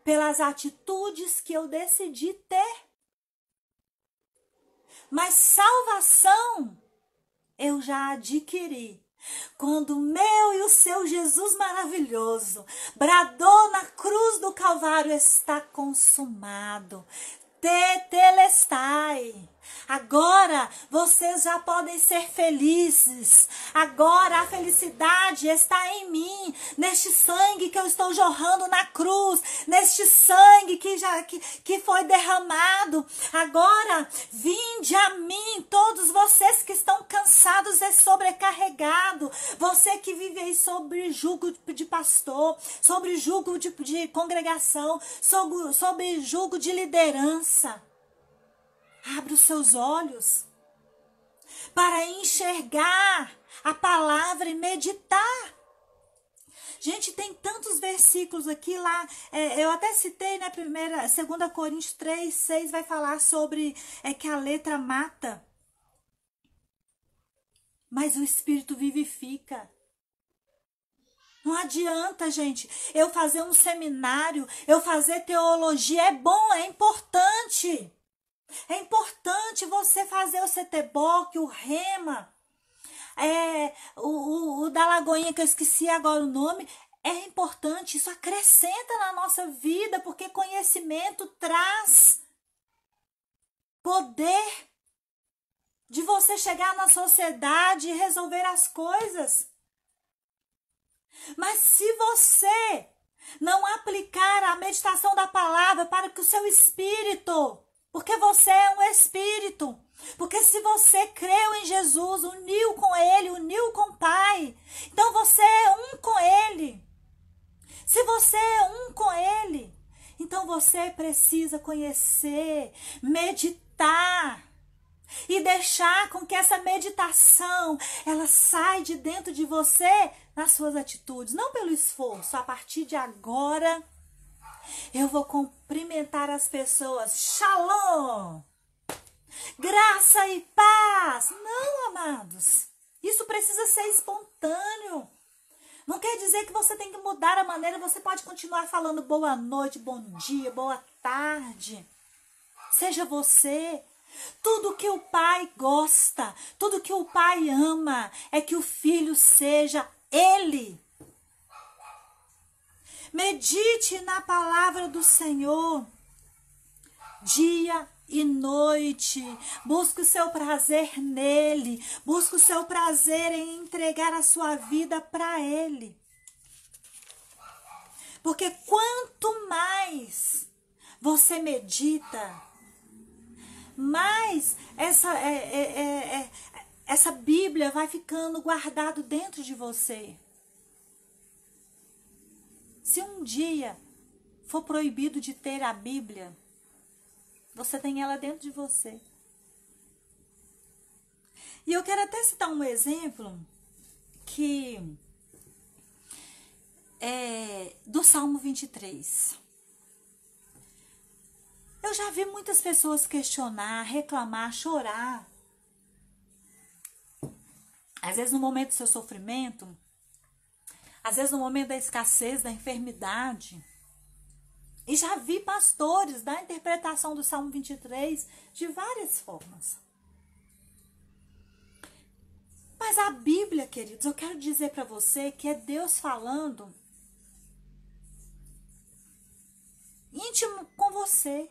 [SPEAKER 1] pelas atitudes que eu decidi ter Mas salvação eu já adquiri. Quando o meu e o seu Jesus maravilhoso bradou na cruz do Calvário, está consumado. Tetelestai. Agora vocês já podem ser felizes. Agora a felicidade está em mim, neste sangue que eu estou jorrando na cruz, neste sangue que já que, que foi derramado. Agora vinde a mim todos vocês que estão cansados e sobrecarregados, você que vive aí sobre jugo de pastor, sobre jugo de, de congregação, sobre, sobre jugo de liderança. Abra os seus olhos para enxergar a palavra e meditar. Gente, tem tantos versículos aqui lá. É, eu até citei na né, primeira, 2 Coríntios 3, 6 vai falar sobre é, que a letra mata. Mas o Espírito vivifica. Não adianta, gente, eu fazer um seminário, eu fazer teologia. É bom, é importante. É importante você fazer o CTBOC, o REMA, é, o, o, o da Lagoinha, que eu esqueci agora o nome. É importante, isso acrescenta na nossa vida, porque conhecimento traz poder de você chegar na sociedade e resolver as coisas. Mas se você não aplicar a meditação da palavra para que o seu espírito porque você é um espírito. Porque se você creu em Jesus, uniu com Ele, uniu com o Pai, então você é um com Ele. Se você é um com Ele, então você precisa conhecer, meditar e deixar com que essa meditação ela sai de dentro de você nas suas atitudes, não pelo esforço. A partir de agora, eu vou cumprimentar as pessoas. Shalom! Graça e paz! Não, amados. Isso precisa ser espontâneo. Não quer dizer que você tem que mudar a maneira, você pode continuar falando boa noite, bom dia, boa tarde. Seja você. Tudo que o pai gosta, tudo que o pai ama é que o filho seja ele. Medite na palavra do Senhor dia e noite. Busque o seu prazer nele. Busque o seu prazer em entregar a sua vida para ele. Porque quanto mais você medita, mais essa, é, é, é, é essa Bíblia vai ficando guardado dentro de você. Se um dia for proibido de ter a Bíblia, você tem ela dentro de você. E eu quero até citar um exemplo que é do Salmo 23. Eu já vi muitas pessoas questionar, reclamar, chorar. Às vezes no momento do seu sofrimento, às vezes no momento da escassez, da enfermidade. E já vi pastores da interpretação do Salmo 23 de várias formas. Mas a Bíblia, queridos, eu quero dizer para você que é Deus falando íntimo com você.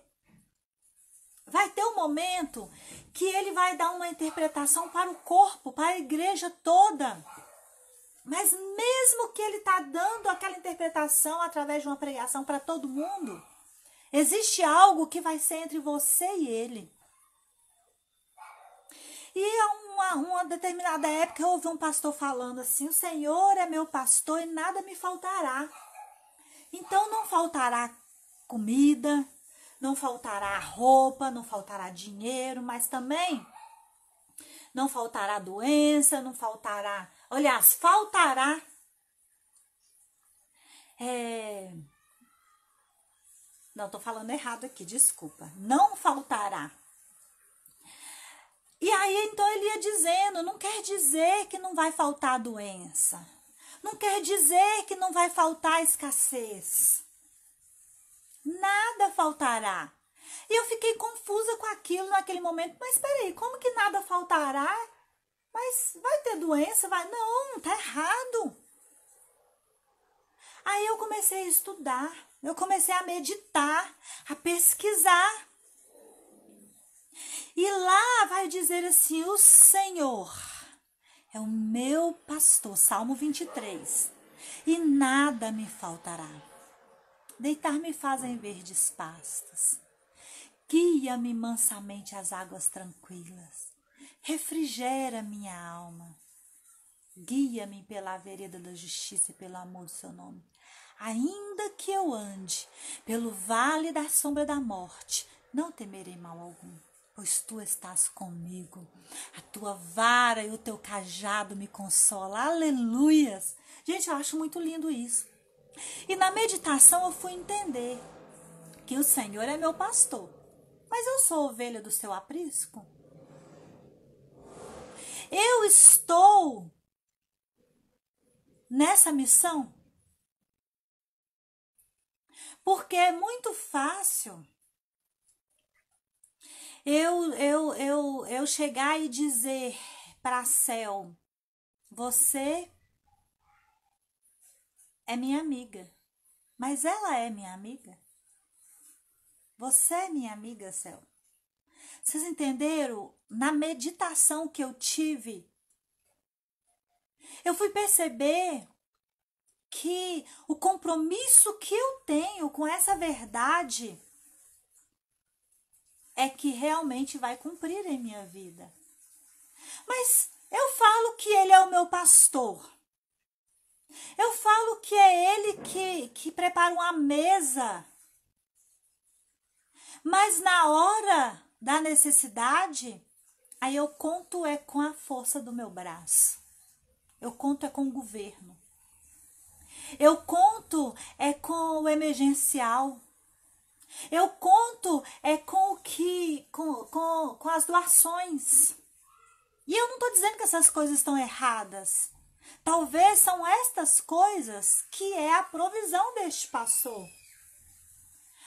[SPEAKER 1] Vai ter um momento que ele vai dar uma interpretação para o corpo, para a igreja toda. Mas mesmo que ele está dando aquela interpretação através de uma pregação para todo mundo, existe algo que vai ser entre você e ele. E a uma, uma determinada época eu ouvi um pastor falando assim: O Senhor é meu pastor e nada me faltará. Então não faltará comida, não faltará roupa, não faltará dinheiro, mas também não faltará doença, não faltará Aliás, faltará. É... Não, tô falando errado aqui, desculpa. Não faltará. E aí, então, ele ia dizendo: não quer dizer que não vai faltar doença. Não quer dizer que não vai faltar escassez. Nada faltará. E eu fiquei confusa com aquilo naquele momento. Mas peraí, como que nada faltará? Mas vai ter doença? Vai? Não, tá errado. Aí eu comecei a estudar, eu comecei a meditar, a pesquisar. E lá vai dizer assim: o Senhor é o meu pastor, Salmo 23, e nada me faltará. Deitar-me fazem verdes pastos, guia-me mansamente às águas tranquilas, refrigera minha alma. Guia-me pela vereda da justiça e pelo amor do seu nome. Ainda que eu ande pelo vale da sombra da morte, não temerei mal algum, pois tu estás comigo. A tua vara e o teu cajado me consolam. Aleluias! Gente, eu acho muito lindo isso. E na meditação eu fui entender que o Senhor é meu pastor. Mas eu sou ovelha do seu aprisco? Eu estou nessa missão? Porque é muito fácil eu, eu, eu, eu chegar e dizer para céu: Você é minha amiga. Mas ela é minha amiga? Você é minha amiga, céu? Vocês entenderam? Na meditação que eu tive, eu fui perceber que o compromisso que eu tenho com essa verdade é que realmente vai cumprir em minha vida. Mas eu falo que ele é o meu pastor. Eu falo que é ele que, que prepara uma mesa. Mas na hora da necessidade, aí eu conto é com a força do meu braço. Eu conto é com o governo. Eu conto é com o emergencial. Eu conto é com o que com, com, com as doações. E eu não estou dizendo que essas coisas estão erradas. Talvez são estas coisas que é a provisão deste pastor.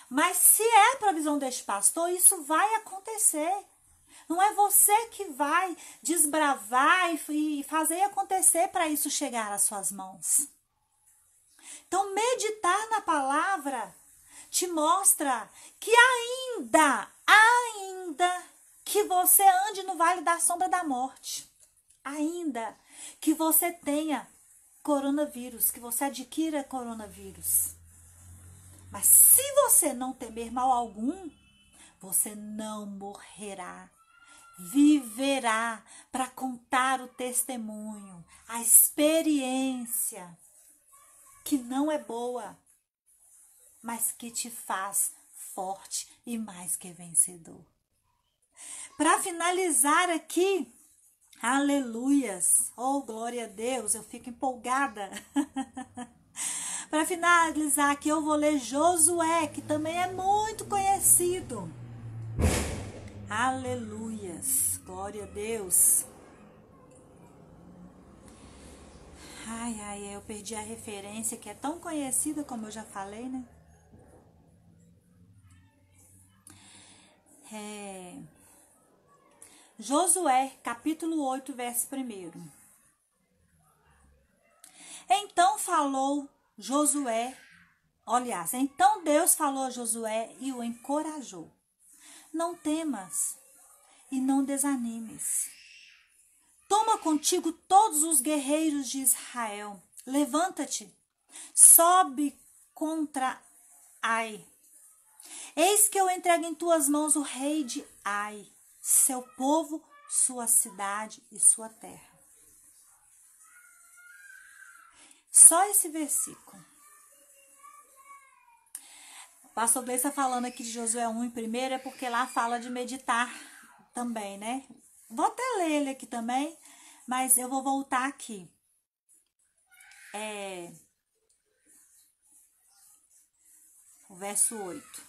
[SPEAKER 1] Mas se é a provisão deste pastor, isso vai acontecer. Não é você que vai desbravar e fazer acontecer para isso chegar às suas mãos. Então, meditar na palavra te mostra que ainda, ainda que você ande no vale da sombra da morte, ainda que você tenha coronavírus, que você adquira coronavírus. Mas se você não temer mal algum, você não morrerá. Viverá para contar o testemunho, a experiência que não é boa, mas que te faz forte e mais que vencedor. Para finalizar aqui, Aleluias! Oh, glória a Deus! Eu fico empolgada. Para finalizar aqui, eu vou ler Josué, que também é muito conhecido. Aleluias! Glória a Deus! Ai, ai, eu perdi a referência que é tão conhecida como eu já falei, né? É. Josué, capítulo 8, verso 1. Então falou Josué, aliás, então Deus falou a Josué e o encorajou. Não temas e não desanimes. Toma contigo todos os guerreiros de Israel. Levanta-te, sobe contra Ai. Eis que eu entrego em tuas mãos o rei de Ai seu povo, sua cidade e sua terra. Só esse versículo. O pastor Gleice está falando aqui de Josué 1 em primeiro, é porque lá fala de meditar também, né? Vou até ler ele aqui também, mas eu vou voltar aqui. É, o verso 8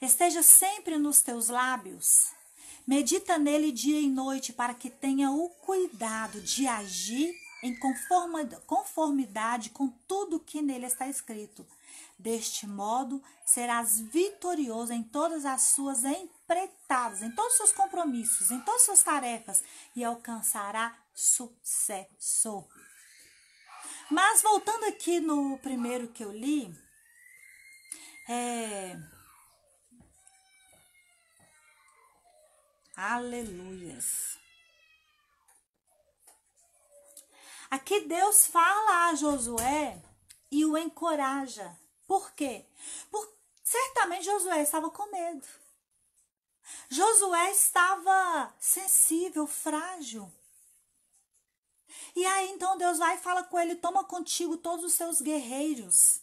[SPEAKER 1] esteja sempre nos teus lábios. Medita nele dia e noite para que tenha o cuidado de agir em conformidade com tudo que nele está escrito. Deste modo, serás vitorioso em todas as suas empreitadas, em todos os seus compromissos, em todas as suas tarefas e alcançará sucesso. Mas voltando aqui no primeiro que eu li, é. Aleluias. Aqui Deus fala a Josué e o encoraja. Por quê? Por, certamente Josué estava com medo. Josué estava sensível, frágil. E aí então Deus vai e fala com ele: toma contigo todos os seus guerreiros.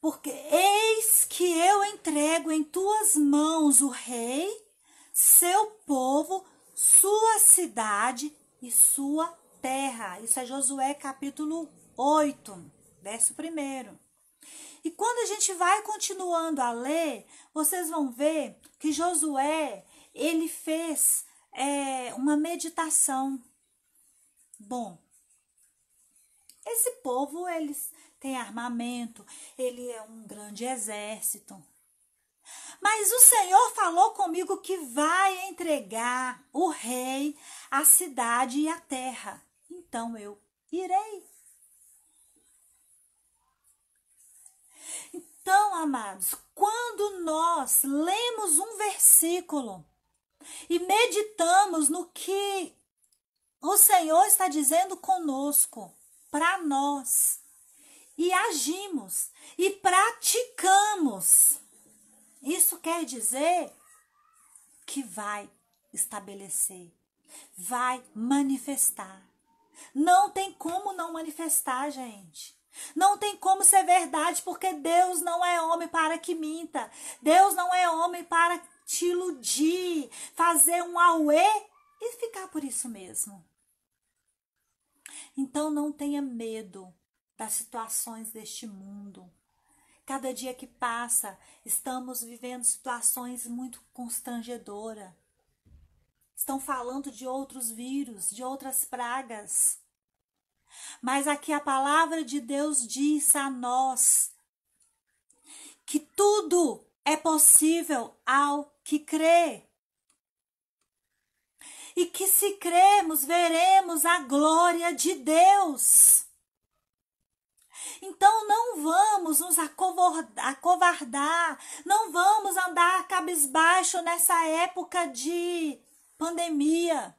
[SPEAKER 1] Porque eis que eu entrego em tuas mãos o rei, seu povo, sua cidade e sua terra. Isso é Josué capítulo 8, verso 1. E quando a gente vai continuando a ler, vocês vão ver que Josué, ele fez é, uma meditação. Bom, esse povo, eles têm armamento, ele é um grande exército. Mas o Senhor falou comigo que vai entregar o rei, a cidade e a terra. Então eu irei. Então, amados, quando nós lemos um versículo e meditamos no que o Senhor está dizendo conosco, para nós, e agimos e praticamos, isso quer dizer que vai estabelecer, vai manifestar. Não tem como não manifestar, gente. Não tem como ser verdade, porque Deus não é homem para que minta. Deus não é homem para te iludir, fazer um auê e ficar por isso mesmo. Então não tenha medo das situações deste mundo. Cada dia que passa, estamos vivendo situações muito constrangedoras. Estão falando de outros vírus, de outras pragas. Mas aqui a palavra de Deus diz a nós que tudo é possível ao que crê. E que se cremos, veremos a glória de Deus. Então não vamos nos acovardar, não vamos andar cabisbaixo nessa época de pandemia.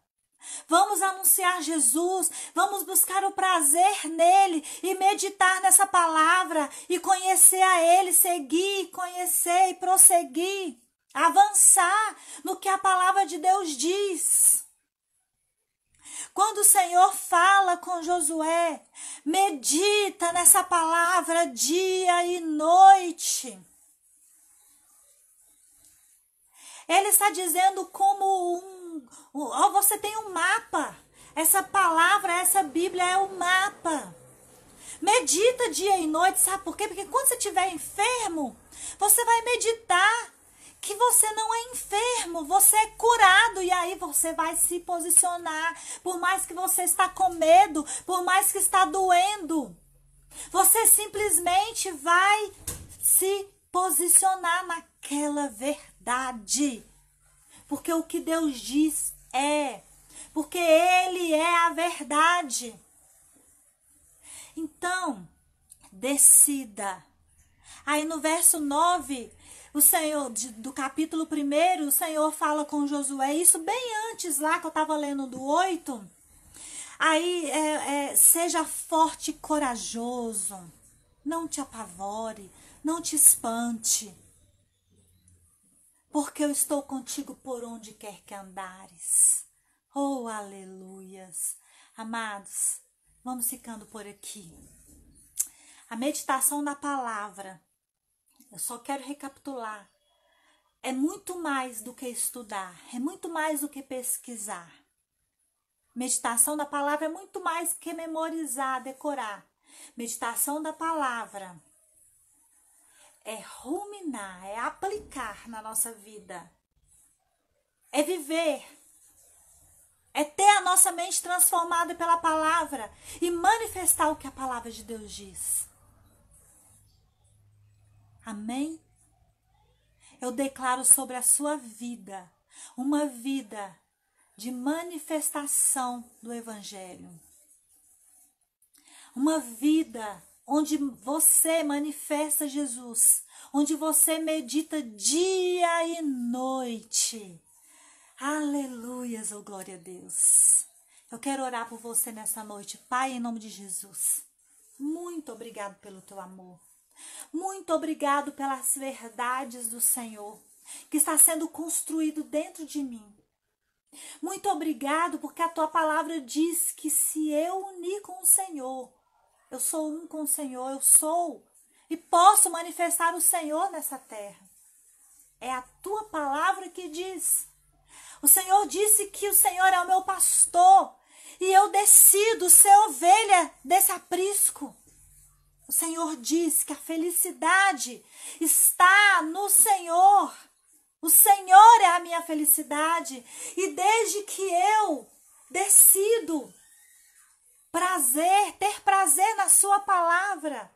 [SPEAKER 1] Vamos anunciar Jesus, vamos buscar o prazer nele e meditar nessa palavra e conhecer a ele, seguir, conhecer e prosseguir, avançar no que a palavra de Deus diz. Quando o Senhor fala com Josué, medita nessa palavra dia e noite. Ele está dizendo como um, oh, você tem um mapa. Essa palavra, essa Bíblia é o um mapa. Medita dia e noite, sabe por quê? Porque quando você estiver enfermo, você vai meditar que você não é enfermo, você é curado e aí você vai se posicionar, por mais que você está com medo, por mais que está doendo. Você simplesmente vai se posicionar naquela verdade. Porque o que Deus diz é, porque ele é a verdade. Então, decida. Aí no verso 9, o Senhor, do capítulo 1, o Senhor fala com Josué, isso bem antes lá que eu estava lendo do 8. Aí, é, é, seja forte e corajoso, não te apavore, não te espante, porque eu estou contigo por onde quer que andares. Oh, aleluias. Amados, vamos ficando por aqui. A meditação da palavra eu só quero recapitular. É muito mais do que estudar, é muito mais do que pesquisar. Meditação da palavra é muito mais que memorizar, decorar. Meditação da palavra é ruminar, é aplicar na nossa vida. É viver. É ter a nossa mente transformada pela palavra e manifestar o que a palavra de Deus diz. Amém? Eu declaro sobre a sua vida uma vida de manifestação do Evangelho. Uma vida onde você manifesta Jesus, onde você medita dia e noite. Aleluias, oh glória a Deus. Eu quero orar por você nessa noite, Pai, em nome de Jesus. Muito obrigado pelo teu amor. Muito obrigado pelas verdades do Senhor que está sendo construído dentro de mim. Muito obrigado porque a tua palavra diz que se eu unir com o Senhor, eu sou um com o Senhor, eu sou e posso manifestar o Senhor nessa terra. É a tua palavra que diz. O Senhor disse que o Senhor é o meu pastor e eu decido ser ovelha desse aprisco. O Senhor diz que a felicidade está no Senhor. O Senhor é a minha felicidade. E desde que eu decido prazer, ter prazer na Sua palavra,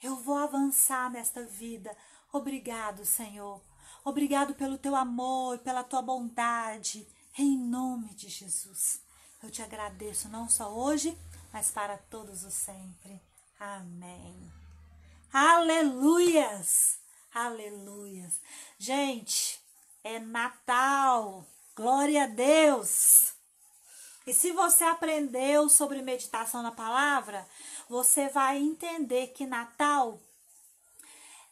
[SPEAKER 1] eu vou avançar nesta vida. Obrigado, Senhor. Obrigado pelo teu amor e pela tua bondade. Em nome de Jesus. Eu te agradeço não só hoje, mas para todos os sempre. Amém. Aleluias! Aleluias. Gente, é Natal. Glória a Deus. E se você aprendeu sobre meditação na palavra, você vai entender que Natal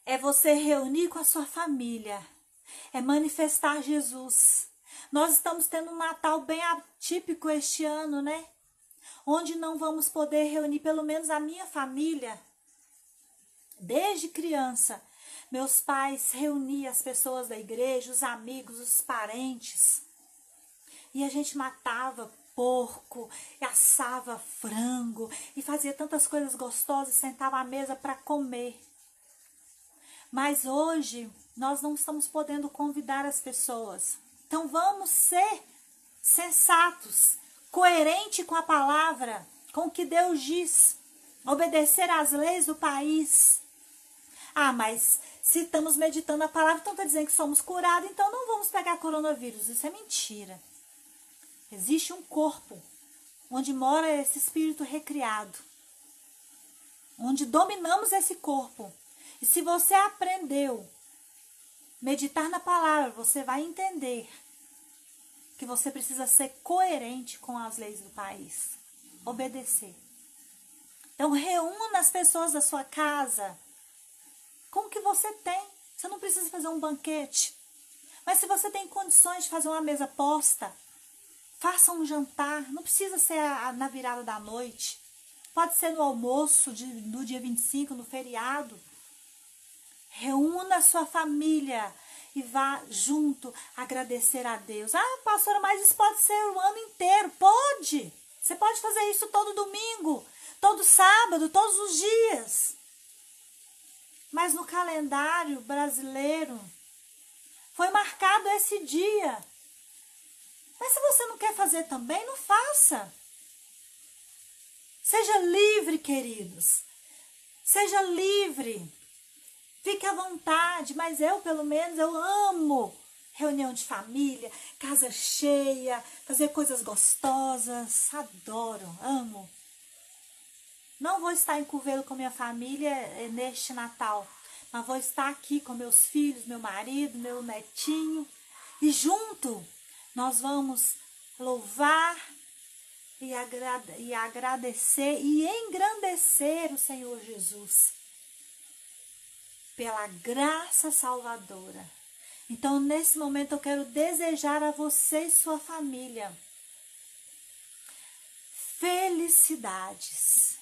[SPEAKER 1] é você reunir com a sua família, é manifestar Jesus. Nós estamos tendo um Natal bem atípico este ano, né? Onde não vamos poder reunir pelo menos a minha família. Desde criança, meus pais reuniam as pessoas da igreja, os amigos, os parentes. E a gente matava porco, e assava frango e fazia tantas coisas gostosas, sentava à mesa para comer. Mas hoje nós não estamos podendo convidar as pessoas. Então vamos ser sensatos, coerente com a palavra, com o que Deus diz, obedecer às leis do país. Ah, mas se estamos meditando a palavra, então está dizendo que somos curados, então não vamos pegar coronavírus. Isso é mentira. Existe um corpo onde mora esse espírito recriado, onde dominamos esse corpo. E se você aprendeu meditar na palavra, você vai entender que você precisa ser coerente com as leis do país, obedecer. Então reúna as pessoas da sua casa com o que você tem. Você não precisa fazer um banquete. Mas se você tem condições de fazer uma mesa posta, faça um jantar. Não precisa ser a, a, na virada da noite. Pode ser no almoço de, do dia 25, no feriado. Reúna a sua família e vá junto agradecer a Deus. Ah, pastora, mas isso pode ser o ano inteiro. Pode! Você pode fazer isso todo domingo, todo sábado, todos os dias. Mas no calendário brasileiro foi marcado esse dia. Mas se você não quer fazer também, não faça. Seja livre, queridos. Seja livre. Fique à vontade, mas eu, pelo menos, eu amo reunião de família, casa cheia, fazer coisas gostosas. Adoro, amo. Não vou estar em Curvelo com minha família eh, neste Natal, mas vou estar aqui com meus filhos, meu marido, meu netinho. E junto nós vamos louvar e, agrade e agradecer e engrandecer o Senhor Jesus pela graça salvadora. Então, nesse momento, eu quero desejar a você e sua família felicidades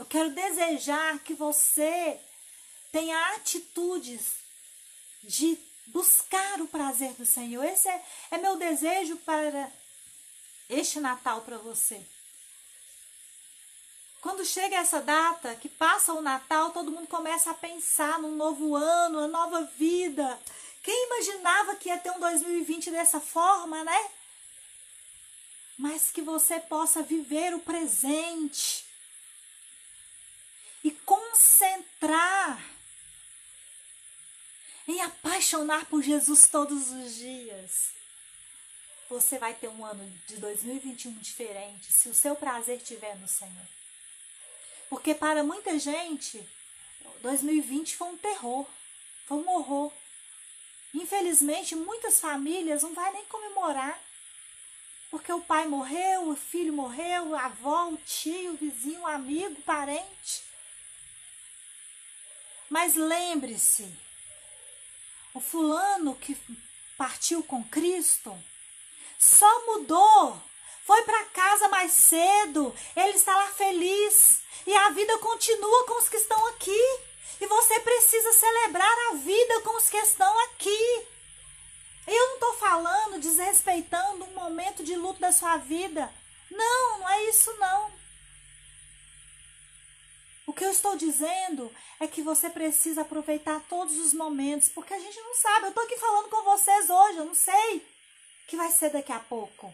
[SPEAKER 1] eu quero desejar que você tenha atitudes de buscar o prazer do Senhor. Esse é, é meu desejo para este Natal para você. Quando chega essa data, que passa o Natal, todo mundo começa a pensar num novo ano, uma nova vida. Quem imaginava que ia ter um 2020 dessa forma, né? mas que você possa viver o presente e concentrar em apaixonar por Jesus todos os dias. Você vai ter um ano de 2021 diferente se o seu prazer estiver no Senhor. Porque para muita gente, 2020 foi um terror, foi um horror. Infelizmente, muitas famílias não vai nem comemorar. Porque o pai morreu, o filho morreu, a avó, o tio, o vizinho, o amigo, o parente. Mas lembre-se, o fulano que partiu com Cristo só mudou, foi para casa mais cedo, ele está lá feliz e a vida continua com os que estão aqui. E você precisa celebrar a vida com os que estão aqui. Eu não estou falando desrespeitando um momento de luto da sua vida. Não, não é isso não. O que eu estou dizendo é que você precisa aproveitar todos os momentos, porque a gente não sabe. Eu estou aqui falando com vocês hoje, eu não sei o que vai ser daqui a pouco.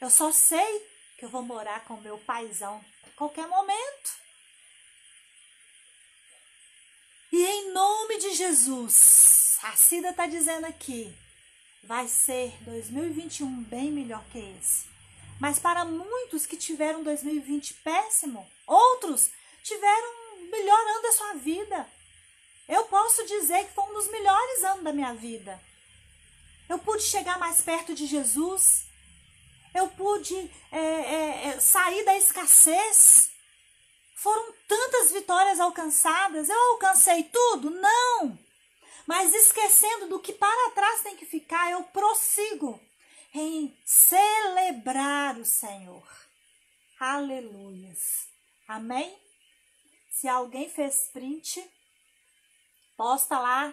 [SPEAKER 1] Eu só sei que eu vou morar com meu paizão a qualquer momento. E em nome de Jesus, a Cida está dizendo aqui, vai ser 2021 bem melhor que esse. Mas para muitos que tiveram 2020 péssimo, outros tiveram um melhor ano da sua vida. Eu posso dizer que foi um dos melhores anos da minha vida. Eu pude chegar mais perto de Jesus. Eu pude é, é, é, sair da escassez. Foram tantas vitórias alcançadas. Eu alcancei tudo? Não! Mas esquecendo do que para trás tem que ficar, eu prossigo em celebrar o Senhor. Aleluias. Amém? Se alguém fez print, posta lá,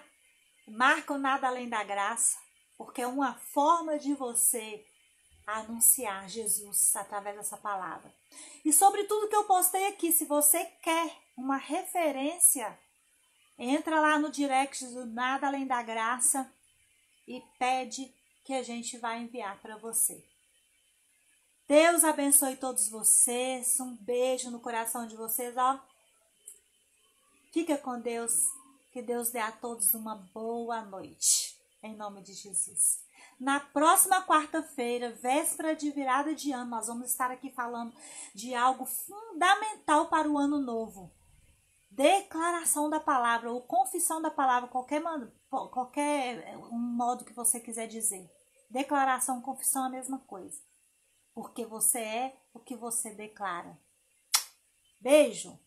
[SPEAKER 1] marca o nada além da graça, porque é uma forma de você anunciar Jesus através dessa palavra. E sobre tudo que eu postei aqui, se você quer uma referência, entra lá no direct do Nada Além da Graça e pede que a gente vai enviar para você. Deus abençoe todos vocês. Um beijo no coração de vocês, ó. Fica com Deus. Que Deus dê a todos uma boa noite. Em nome de Jesus. Na próxima quarta-feira, véspera de virada de ano, nós vamos estar aqui falando de algo fundamental para o ano novo. Declaração da palavra ou confissão da palavra, qualquer, qualquer um modo que você quiser dizer. Declaração, confissão é a mesma coisa. Porque você é o que você declara. Beijo!